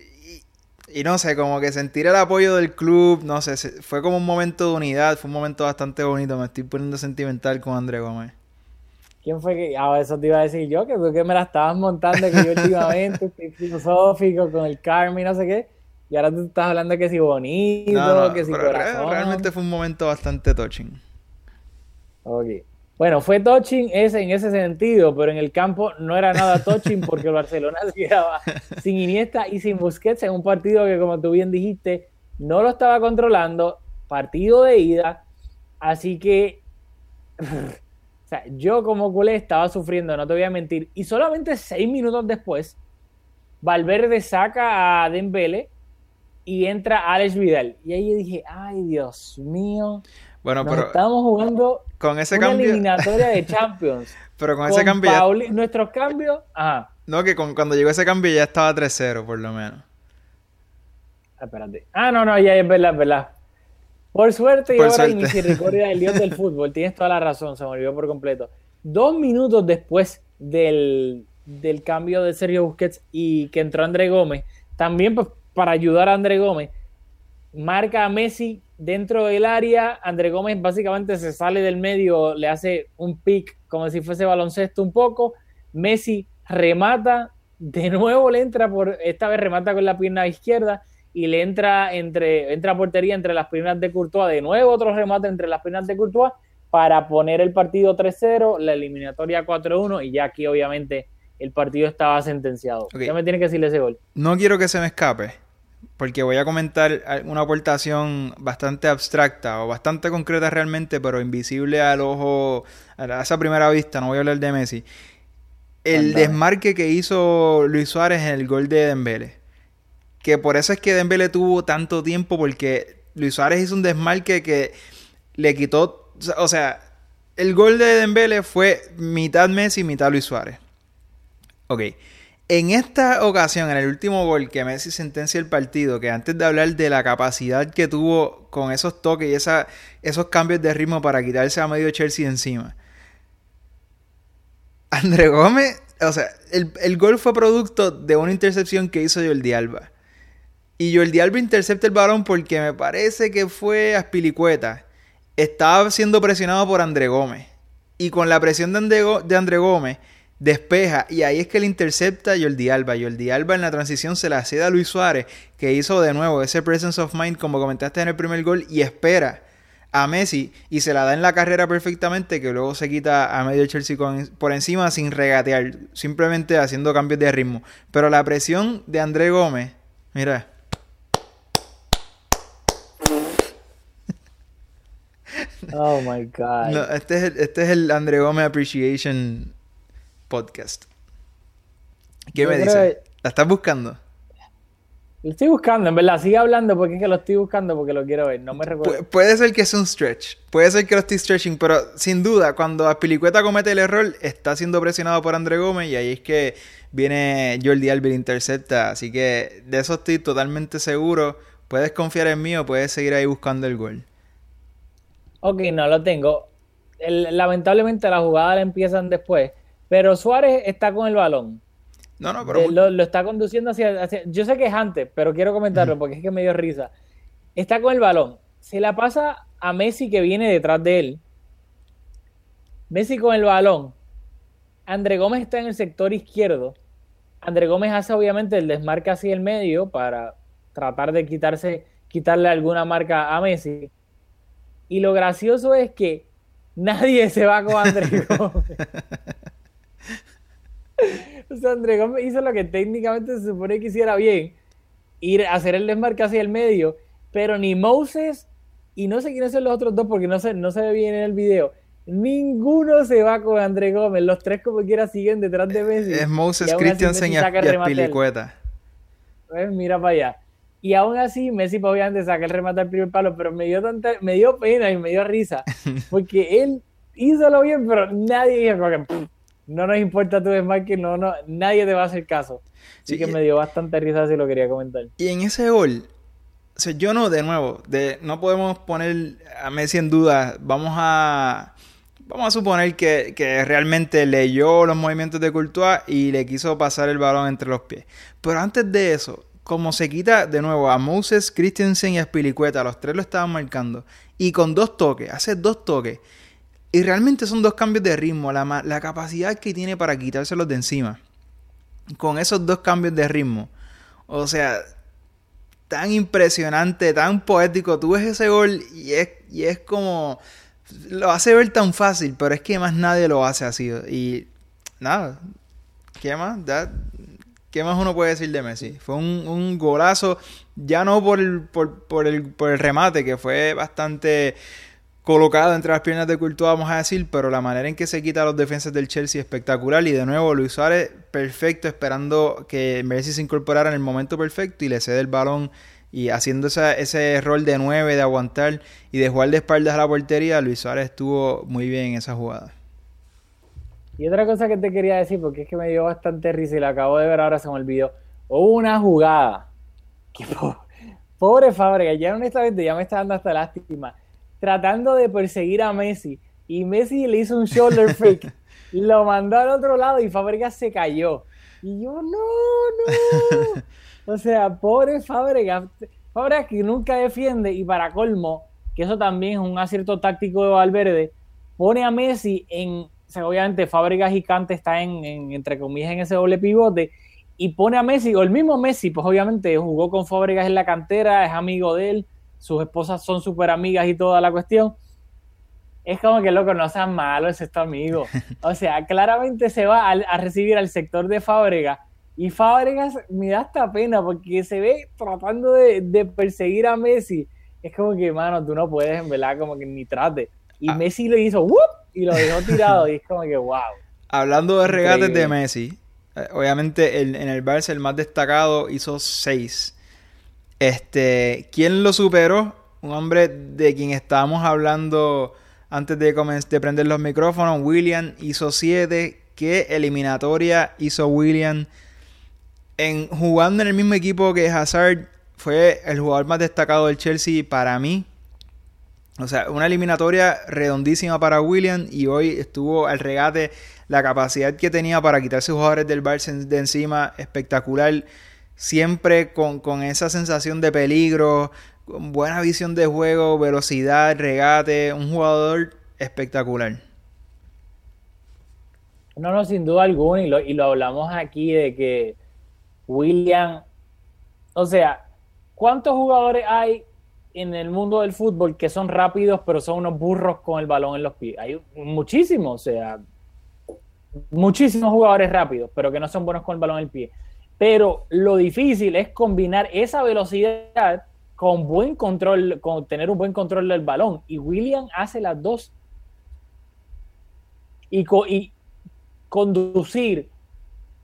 Y, y no sé, como que sentir el apoyo del club, no sé, fue como un momento de unidad, fue un momento bastante bonito. Me estoy poniendo sentimental con André Gómez. ¿Quién fue que.? Ah, eso te iba a decir yo, que tú que me la estabas montando, que yo últimamente estoy filosófico con el karma y no sé qué. Y ahora tú estás hablando que si bonito, No, no, que si pero re- corazón. realmente fue un momento bastante touching. Ok. Bueno, fue touching ese, en ese sentido, pero en el campo no era nada touching porque el Barcelona se quedaba sin Iniesta y sin Busquets en un partido que, como tú bien dijiste, no lo estaba controlando, partido de ida, así que, o sea, yo como culé estaba sufriendo, no te voy a mentir, y solamente seis minutos después, Valverde saca a Dembele y entra Alex Vidal, y ahí yo dije, ay Dios mío, Bueno, nos pero estamos jugando con ese una cambio... eliminatoria de Champions. Pero con, Con ese cambio Pauli- Nuestros cambios. Ajá. No, que con- cuando llegó ese cambio ya estaba 3-0 por lo menos. Ah, Espérate. Ah, no, no, ya es verdad, es verdad. Por suerte y Por ahora suerte. misericordia del Dios del fútbol. Tienes toda la razón, se me olvidó por completo. Dos minutos después del, del cambio de Sergio Busquets y que entró André Gómez, también pues, para ayudar a André Gómez, marca a Messi dentro del área. André Gómez básicamente se sale del medio, le hace un pick como si fuese baloncesto un poco. Messi remata, de nuevo le entra por, esta vez remata con la pierna izquierda y le entra entre, entra a portería entre las piernas de Courtois, de nuevo otro remate entre las piernas de Courtois para poner el partido 3-0, la eliminatoria 4-1 y ya aquí obviamente el partido estaba sentenciado. Ok. Ya me tiene que decirle ese gol. No quiero que se me escape, porque voy a comentar una aportación bastante abstracta o bastante concreta realmente, pero invisible al ojo, a esa primera vista, no voy a hablar de Messi. El desmarque que hizo Luis Suárez en el gol de Dembélé. Que por eso es que Dembélé tuvo tanto tiempo, porque Luis Suárez hizo un desmarque que le quitó, o sea, el gol de Dembélé fue mitad Messi, mitad Luis Suárez. Ok. En esta ocasión, en el último gol que Messi sentencia el partido, que antes de hablar de la capacidad que tuvo con esos toques y esos cambios de ritmo para quitarse a medio Chelsea encima. André Gómez, o sea, el, el gol fue producto de una intercepción que hizo Jordi Alba. Y Jordi Alba intercepta el balón porque me parece que fue Aspilicueta. Estaba siendo presionado por André Gómez. Y con la presión de de André Gómez, despeja. Y ahí es que le intercepta Jordi Alba. Jordi Alba en la transición se la cede a Luis Suárez, que hizo de nuevo ese presence of mind, como comentaste en el primer gol, y espera a Messi y se la da en la carrera perfectamente, que luego se quita a medio Chelsea con- por encima sin regatear, simplemente haciendo cambios de ritmo. Pero la presión de André Gómez, mira. Oh my God. No, este, es el, este es el André Gómez Appreciation Podcast. ¿Qué Yo me dices? que- ¿La estás buscando? Lo estoy buscando, en verdad. Sigue hablando porque es que lo estoy buscando porque lo quiero ver. No me Pu- recuerdo. puede ser que sea un stretch. Puede ser que lo estoy stretching, pero sin duda, cuando Aspilicueta comete el error, está siendo presionado por André Gómez y ahí es que viene Jordi Alba intercepta. Así que de eso estoy totalmente seguro. Puedes confiar en mí o puedes seguir ahí buscando el gol. Ok, no lo tengo. el- lamentablemente la jugada la empiezan después, pero Suárez está con el balón. No, no, pero Eh, lo, lo está conduciendo hacia, hacia- Yo sé que es antes, pero quiero comentarlo porque es que me dio risa. Está con el balón. Se la pasa a Messi que viene detrás de él. Messi con el balón. André Gómez está en el sector izquierdo. André Gómez hace obviamente el desmarque hacia el medio para tratar de quitarse, quitarle alguna marca a Messi. Y lo gracioso es que nadie se va con André Gómez. O sea, André Gómez hizo lo que técnicamente se supone que hiciera bien, ir a hacer el desmarque hacia el medio, pero ni Moses y no sé quiénes son los otros dos porque no se, no se ve bien en el video. Ninguno se va con André Gómez, los tres como quiera siguen detrás de Messi. es Moses Messi y. Aspilicueta. Pues mira para allá. Y aún así, Messi pues, obviamente saca el remate al primer palo, pero me dio, tanta, me dio pena y me dio risa, porque él hizo lo bien, pero nadie dijo que, "Pff, no nos importa tu desmarque, no, no, nadie te va a hacer caso. Así Sí, que me dio bastante risa si lo quería comentar. Y en ese gol, o sea, yo no, de nuevo, de, no podemos poner a Messi en duda. Vamos a, vamos a suponer que, que realmente leyó los movimientos de Courtois y le quiso pasar el balón entre los pies. Pero antes de eso, como se quita de nuevo a Moses, Christensen y a Spilicueta, los tres lo estaban marcando, y con dos toques, hace dos toques, y realmente son dos cambios de ritmo, la, la capacidad que tiene para quitárselos de encima, con esos dos cambios de ritmo. O sea, tan impresionante, tan poético. Tú ves ese gol y es, y es como. Lo hace ver tan fácil, pero es que más nadie lo hace así. Y nada, ¿qué más? ¿Qué más uno puede decir de Messi? Fue un, un golazo, ya no por el, por, por el, por el remate, que fue bastante colocado entre las piernas de Courtois, vamos a decir, pero la manera en que se quita a los defensas del Chelsea espectacular. Y de nuevo, Luis Suárez, perfecto, esperando que Messi se incorporara en el momento perfecto y le cede el balón y haciendo ese rol de nueve, de aguantar y de jugar de espaldas a la portería, Luis Suárez estuvo muy bien en esa jugada. Y otra cosa que te quería decir, porque es que me dio bastante risa y la acabo de ver ahora, se me olvidó. Hubo una jugada que po- pobre Fábregas, ya honestamente ya me está dando hasta lástima, tratando de perseguir a Messi. Y Messi le hizo un shoulder fake, lo mandó al otro lado y Fábregas se cayó. Y yo, no, no. O sea, pobre Fábregas, Fábregas que nunca defiende. Y para colmo, que eso también es un acierto táctico de Valverde, pone a Messi en, o sea, obviamente Fábregas y Cante está en, en, entre comillas en ese doble pivote. Y pone a Messi, o el mismo Messi, pues obviamente jugó con Fábregas en la cantera, es amigo de él, sus esposas son súper amigas y toda la cuestión. Es como que loco, no seas malo, es tu amigo. O sea, claramente se va a, recibir al sector de Fábregas y Fábregas me da hasta pena porque se ve tratando de, de perseguir a Messi. Es como que, mano, tú no puedes, en verdad, como que ni trate. Y Ah. Messi le hizo ¡wup! y lo dejó tirado y es como que, wow. Hablando de regates de. Messi, eh, obviamente el- en el Barça el más destacado hizo seis. Este, ¿quién lo superó? Un hombre de quien estábamos hablando antes de, prender los micrófonos. William hizo siete. ¿Qué eliminatoria hizo William? En, jugando en el mismo equipo que Hazard, fue el jugador más destacado del Chelsea para mí. O sea, una eliminatoria redondísima para William y hoy estuvo al regate la capacidad que tenía para quitarse jugadores del Barça de encima, espectacular. Siempre con, con esa sensación de peligro, con buena visión de juego, velocidad, regate, un jugador espectacular. No, no, sin duda alguna, y lo, y lo hablamos aquí de que William, o sea, ¿cuántos jugadores hay en el mundo del fútbol que son rápidos pero son unos burros con el balón en los pies? Hay muchísimos, o sea, muchísimos jugadores rápidos, pero que no son buenos con el balón en el pie. Pero lo difícil es combinar esa velocidad con buen control, con tener un buen control del balón. Y William hace las dos. Y, co- y conducir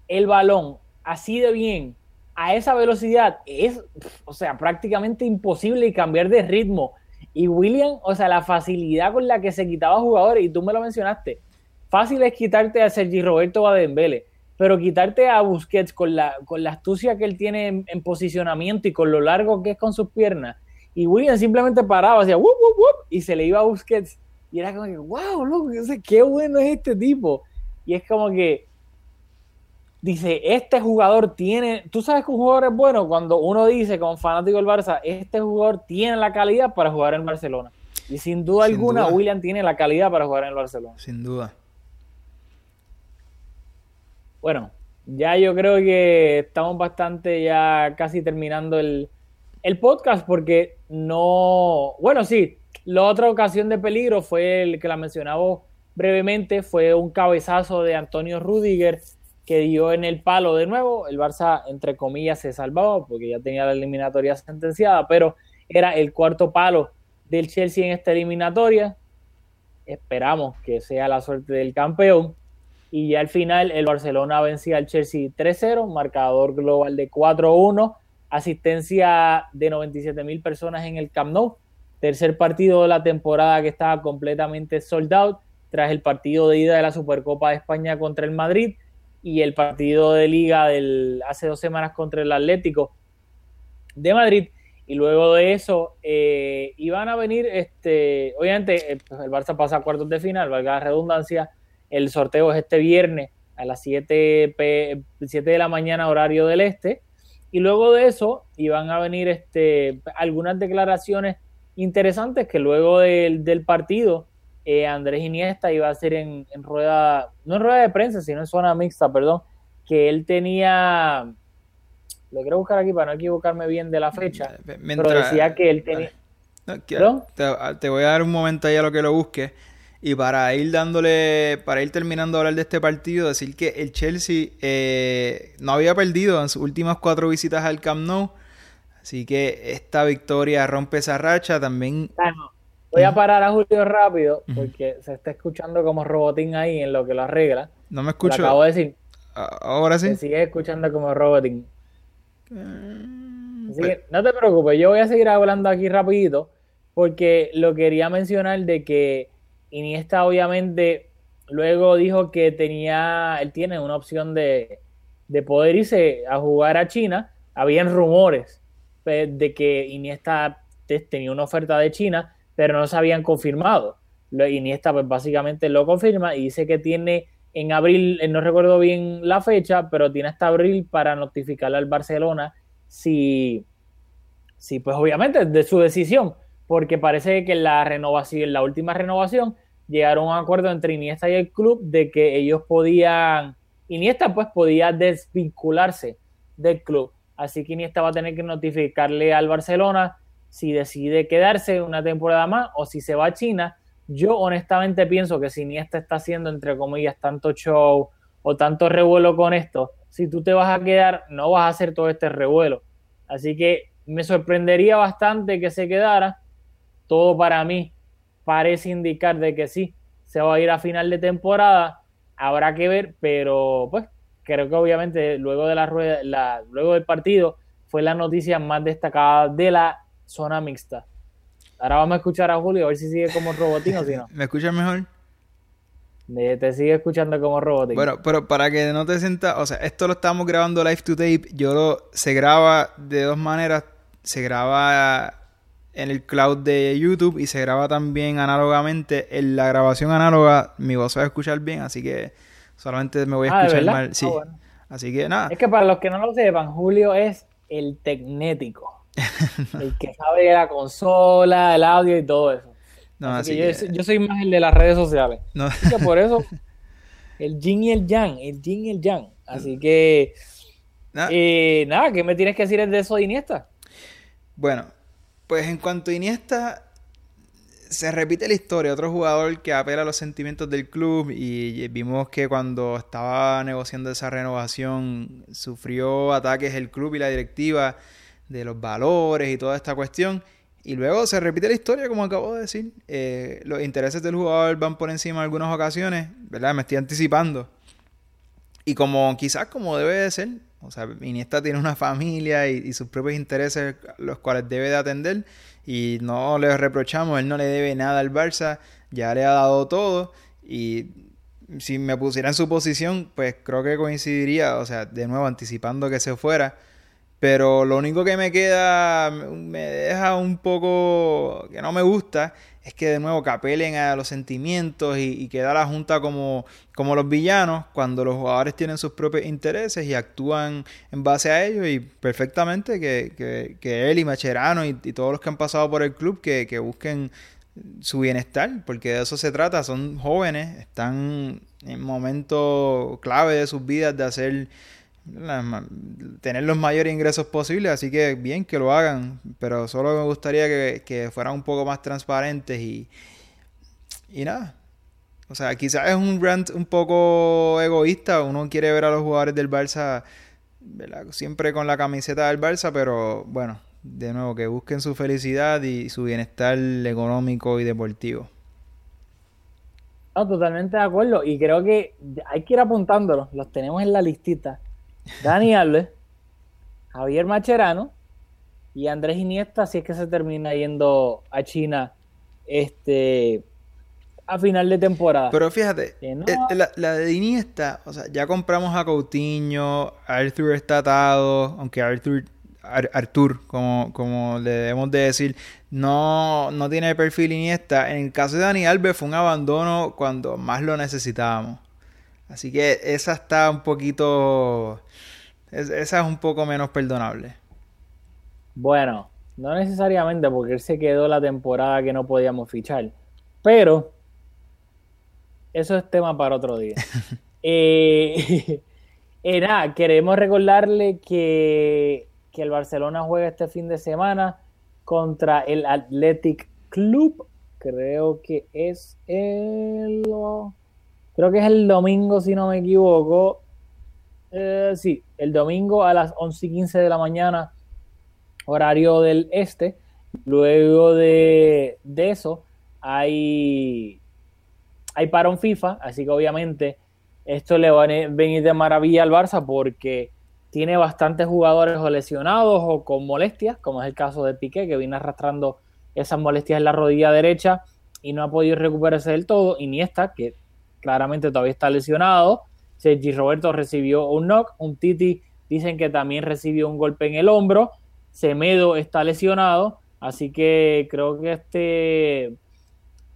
el balón así de bien a esa velocidad es, o sea, prácticamente imposible y cambiar de ritmo. Y William, o sea, la facilidad con la que se quitaba jugadores, y tú me lo mencionaste, fácil es quitarte a Sergi Roberto o a Dembele, pero quitarte a Busquets con la, con la astucia que él tiene en, en posicionamiento y con lo largo que es con sus piernas, y William simplemente paraba, hacía wup, wup, wup, y se le iba a Busquets. Y era como que, wow, loco, qué bueno es este tipo. Y es como que dice, este jugador tiene, tú sabes que un jugador es bueno cuando uno dice como fanático del Barça, este jugador tiene la calidad para jugar en Barcelona. Y sin duda Sin alguna, duda. William tiene la calidad para jugar en el Barcelona. Sin duda. Bueno, ya yo creo que estamos bastante ya casi terminando el, el podcast porque no, bueno, sí, la otra ocasión de peligro fue el que la mencionaba brevemente, fue un cabezazo de Antonio Rudiger que dio en el palo de nuevo. El Barça, entre comillas, se salvaba porque ya tenía la eliminatoria sentenciada, pero era el cuarto palo del Chelsea en esta eliminatoria. Esperamos que sea la suerte del campeón. Y ya al final el Barcelona vencía al Chelsea 3-0, marcador global de 4-1, asistencia de 97 mil personas en el Camp Nou, tercer partido de la temporada que estaba completamente sold out, tras el partido de ida de la Supercopa de España contra el Madrid y el partido de liga del hace dos semanas contra el Atlético de Madrid. Y luego de eso eh, iban a venir, este, obviamente, eh, pues el Barça pasa a cuartos de final, valga la redundancia. El sorteo es este viernes a las 7, p- 7 de la mañana, horario del este. Y luego de eso iban a venir este, algunas declaraciones interesantes que luego del, del partido eh, Andrés Iniesta iba a hacer en, en rueda, no en rueda de prensa, sino en zona mixta, perdón, que él tenía, lo quiero buscar aquí para no equivocarme bien de la fecha, pero Mientras- decía que él tenía... No, te, te voy a dar un momento ahí a lo que lo busques. Y para ir dándole, para ir terminando de hablar de este partido, decir que el Chelsea eh, no había perdido en sus últimas cuatro visitas al Camp Nou. Así que esta victoria rompe esa racha. También Ah, no. Voy a parar a Julio rápido porque se está escuchando como robotín ahí en lo que lo arregla. no me Lo escucho. acabo de decir. Ahora sí. Se sigue escuchando como robotín. Mm, Así que no te preocupes, yo voy a seguir hablando aquí rapidito porque lo quería mencionar de que Iniesta obviamente luego dijo que tenía, él tiene una opción de, de poder irse a jugar a China. Habían rumores pues, de que Iniesta te- tenía una oferta de China, pero no se habían confirmado. Iniesta pues básicamente lo confirma y dice que tiene en abril, eh, no recuerdo bien la fecha, pero tiene hasta abril para notificarle al Barcelona si, si pues obviamente de su decisión, porque parece que la renovación, la última renovación, llegaron a un acuerdo entre Iniesta y el club de que ellos podían, Iniesta pues podía desvincularse del club, así que Iniesta va a tener que notificarle al Barcelona si decide quedarse una temporada más o si se va a China. Yo honestamente pienso que si Iniesta está haciendo, entre comillas, tanto show o tanto revuelo con esto, si tú te vas a quedar, no vas a hacer todo este revuelo. Así que me sorprendería bastante que se quedara. Todo para mí parece indicar de que sí, se va a ir a final de temporada. Habrá que ver, pero pues creo que obviamente luego de la rueda, la, luego del partido fue la noticia más destacada de la zona mixta. Ahora vamos a escuchar a Julio a ver si sigue como robotín o si no. ¿Me escuchas mejor? Eh, Te sigue escuchando como robotín. Bueno, pero para que no te sientas, o sea, esto lo estamos grabando live to tape. Yo lo, se graba de dos maneras. Se graba en el cloud de YouTube y se graba también análogamente. En la grabación análoga, mi voz se va a escuchar bien, así que solamente me voy a Ah, ¿de escuchar verdad? mal. Ah, bueno. Así que nada. Es que para los que no lo sepan, Julio es el tecnético. el que sabe de la consola, el audio y todo eso. No, Así así que yo, que- soy- yo soy más el de las redes sociales. no. Así que por eso, el yin y el yang, el yin y el yang. Así que, Nada. eh, nada, ¿qué me tienes que decir de eso de Iniesta? Bueno, pues en cuanto a Iniesta, se repite la historia. Otro jugador que apela a los sentimientos del club y vimos que cuando estaba negociando esa renovación sufrió ataques el club y la directiva de los valores y toda esta cuestión. Y luego se repite la historia, como acabo de decir. Eh, los intereses del jugador van por encima en algunas ocasiones, ¿verdad? Me estoy anticipando. Y como quizás como debe de ser, o sea, Iniesta tiene una familia y, sus propios intereses los cuales debe de atender y no le reprochamos, él no le debe nada al Barça, ya le ha dado todo y si me pusiera en su posición, pues creo que coincidiría, o sea, de nuevo anticipando que se fuera, Pero lo único que me queda, me deja un poco que no me gusta, es que de nuevo que apelen a los sentimientos y, queda la junta como, como los villanos cuando los jugadores tienen sus propios intereses y actúan en base a ellos y perfectamente que, él y Macherano y, todos los que han pasado por el club que, que busquen su bienestar, porque de eso se trata, son jóvenes, están en momentos clave de sus vidas de hacer tener los mayores ingresos posibles, así que bien que lo hagan, pero solo me gustaría que, fueran un poco más transparentes y, y nada. O sea, quizás es un rant un poco egoísta, uno quiere ver a los jugadores del Barça siempre con la camiseta del Barça, pero bueno, de nuevo, que busquen su felicidad y su bienestar económico y deportivo. No, totalmente de acuerdo. Y creo que hay que ir apuntándolos. Los tenemos en la listita. Dani Alves, Javier Macherano y Andrés Iniesta, si es que se termina yendo a China este a final de temporada. Pero fíjate, eh, la, de Iniesta, o sea, ya compramos a Coutinho, Arthur está atado, aunque Arthur, Arthur, como, como le debemos de decir, no, no tiene perfil Iniesta. En el caso de Dani Alves fue un abandono cuando más lo necesitábamos. Así que esa está un poquito esa es un poco menos perdonable. Bueno, no necesariamente porque él se quedó la temporada que no podíamos fichar. Pero eso es tema para otro día. eh, eh, nada, queremos recordarle que, que el Barcelona juega este fin de semana contra el Athletic Club. Creo que es el. Creo que es el domingo, si no me equivoco. Eh, sí, el domingo a las 11 y 15 de la mañana, horario del este. Luego de, eso, hay, hay parón FIFA, así que obviamente esto le va a venir de maravilla al Barça porque tiene bastantes jugadores lesionados o con molestias, como es el caso de Piqué, que viene arrastrando esas molestias en la rodilla derecha y no ha podido recuperarse del todo. Iniesta, que claramente todavía está lesionado. Sergi Roberto recibió un knock, un Titi dicen que también recibió un golpe en el hombro, Semedo está lesionado, así que creo que este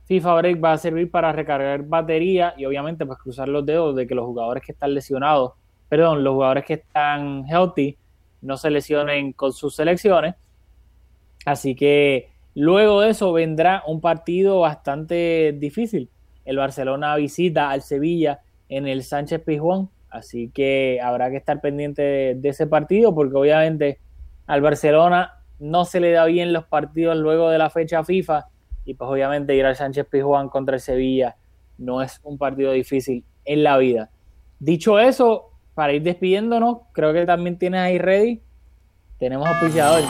FIFA Break va a servir para recargar batería y obviamente pues cruzar los dedos de que los jugadores que están lesionados, perdón, los jugadores que están healthy no se lesionen con sus selecciones. Así que luego de eso vendrá un partido bastante difícil. El Barcelona visita al Sevilla en el Sánchez Pizjuán. Así que habrá que estar pendiente de, ese partido porque obviamente al Barcelona no se le da bien los partidos luego de la fecha FIFA y pues obviamente ir al Sánchez Pizjuán contra el Sevilla no es un partido difícil en la vida. Dicho eso, para ir despidiéndonos, creo que también tienes ahí ready. Tenemos auspiciador.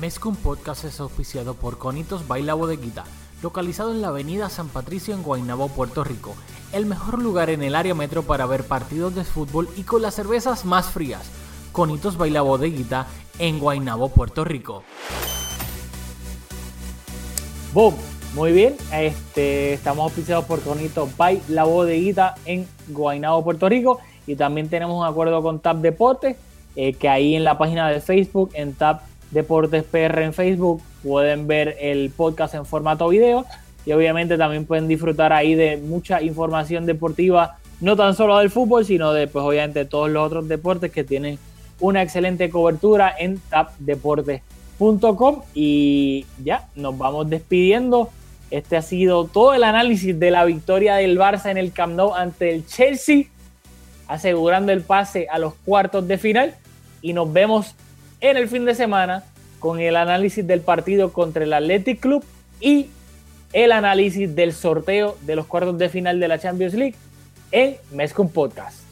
Mezcum Podcast es auspiciado por Conitos Baila Bodeguita, localizado en la avenida San Patricio en Guaynabo, Puerto Rico el mejor lugar en el área metro para ver partidos de fútbol y con las cervezas más frías. Conitos Baila Bodeguita en Guaynabo, Puerto Rico. Boom, muy bien. Este, estamos auspiciados por Conitos Baila Bodeguita en Guaynabo, Puerto Rico. Y también tenemos un acuerdo con TAP Deportes, eh, que ahí en la página de Facebook, en TAP Deportes PR en Facebook, pueden ver el podcast en formato video y obviamente también pueden disfrutar ahí de mucha información deportiva, no tan solo del fútbol, sino de pues obviamente todos los otros deportes que tienen una excelente cobertura en tapdeportes.com y ya nos vamos despidiendo. Este ha sido todo el análisis de la victoria del Barça en el Camp Nou ante el Chelsea, asegurando el pase a los cuartos de final. Y nos vemos en el fin de semana con el análisis del partido contra el Athletic Club y el análisis del sorteo de los cuartos de final de la Champions League en Mescom Podcast.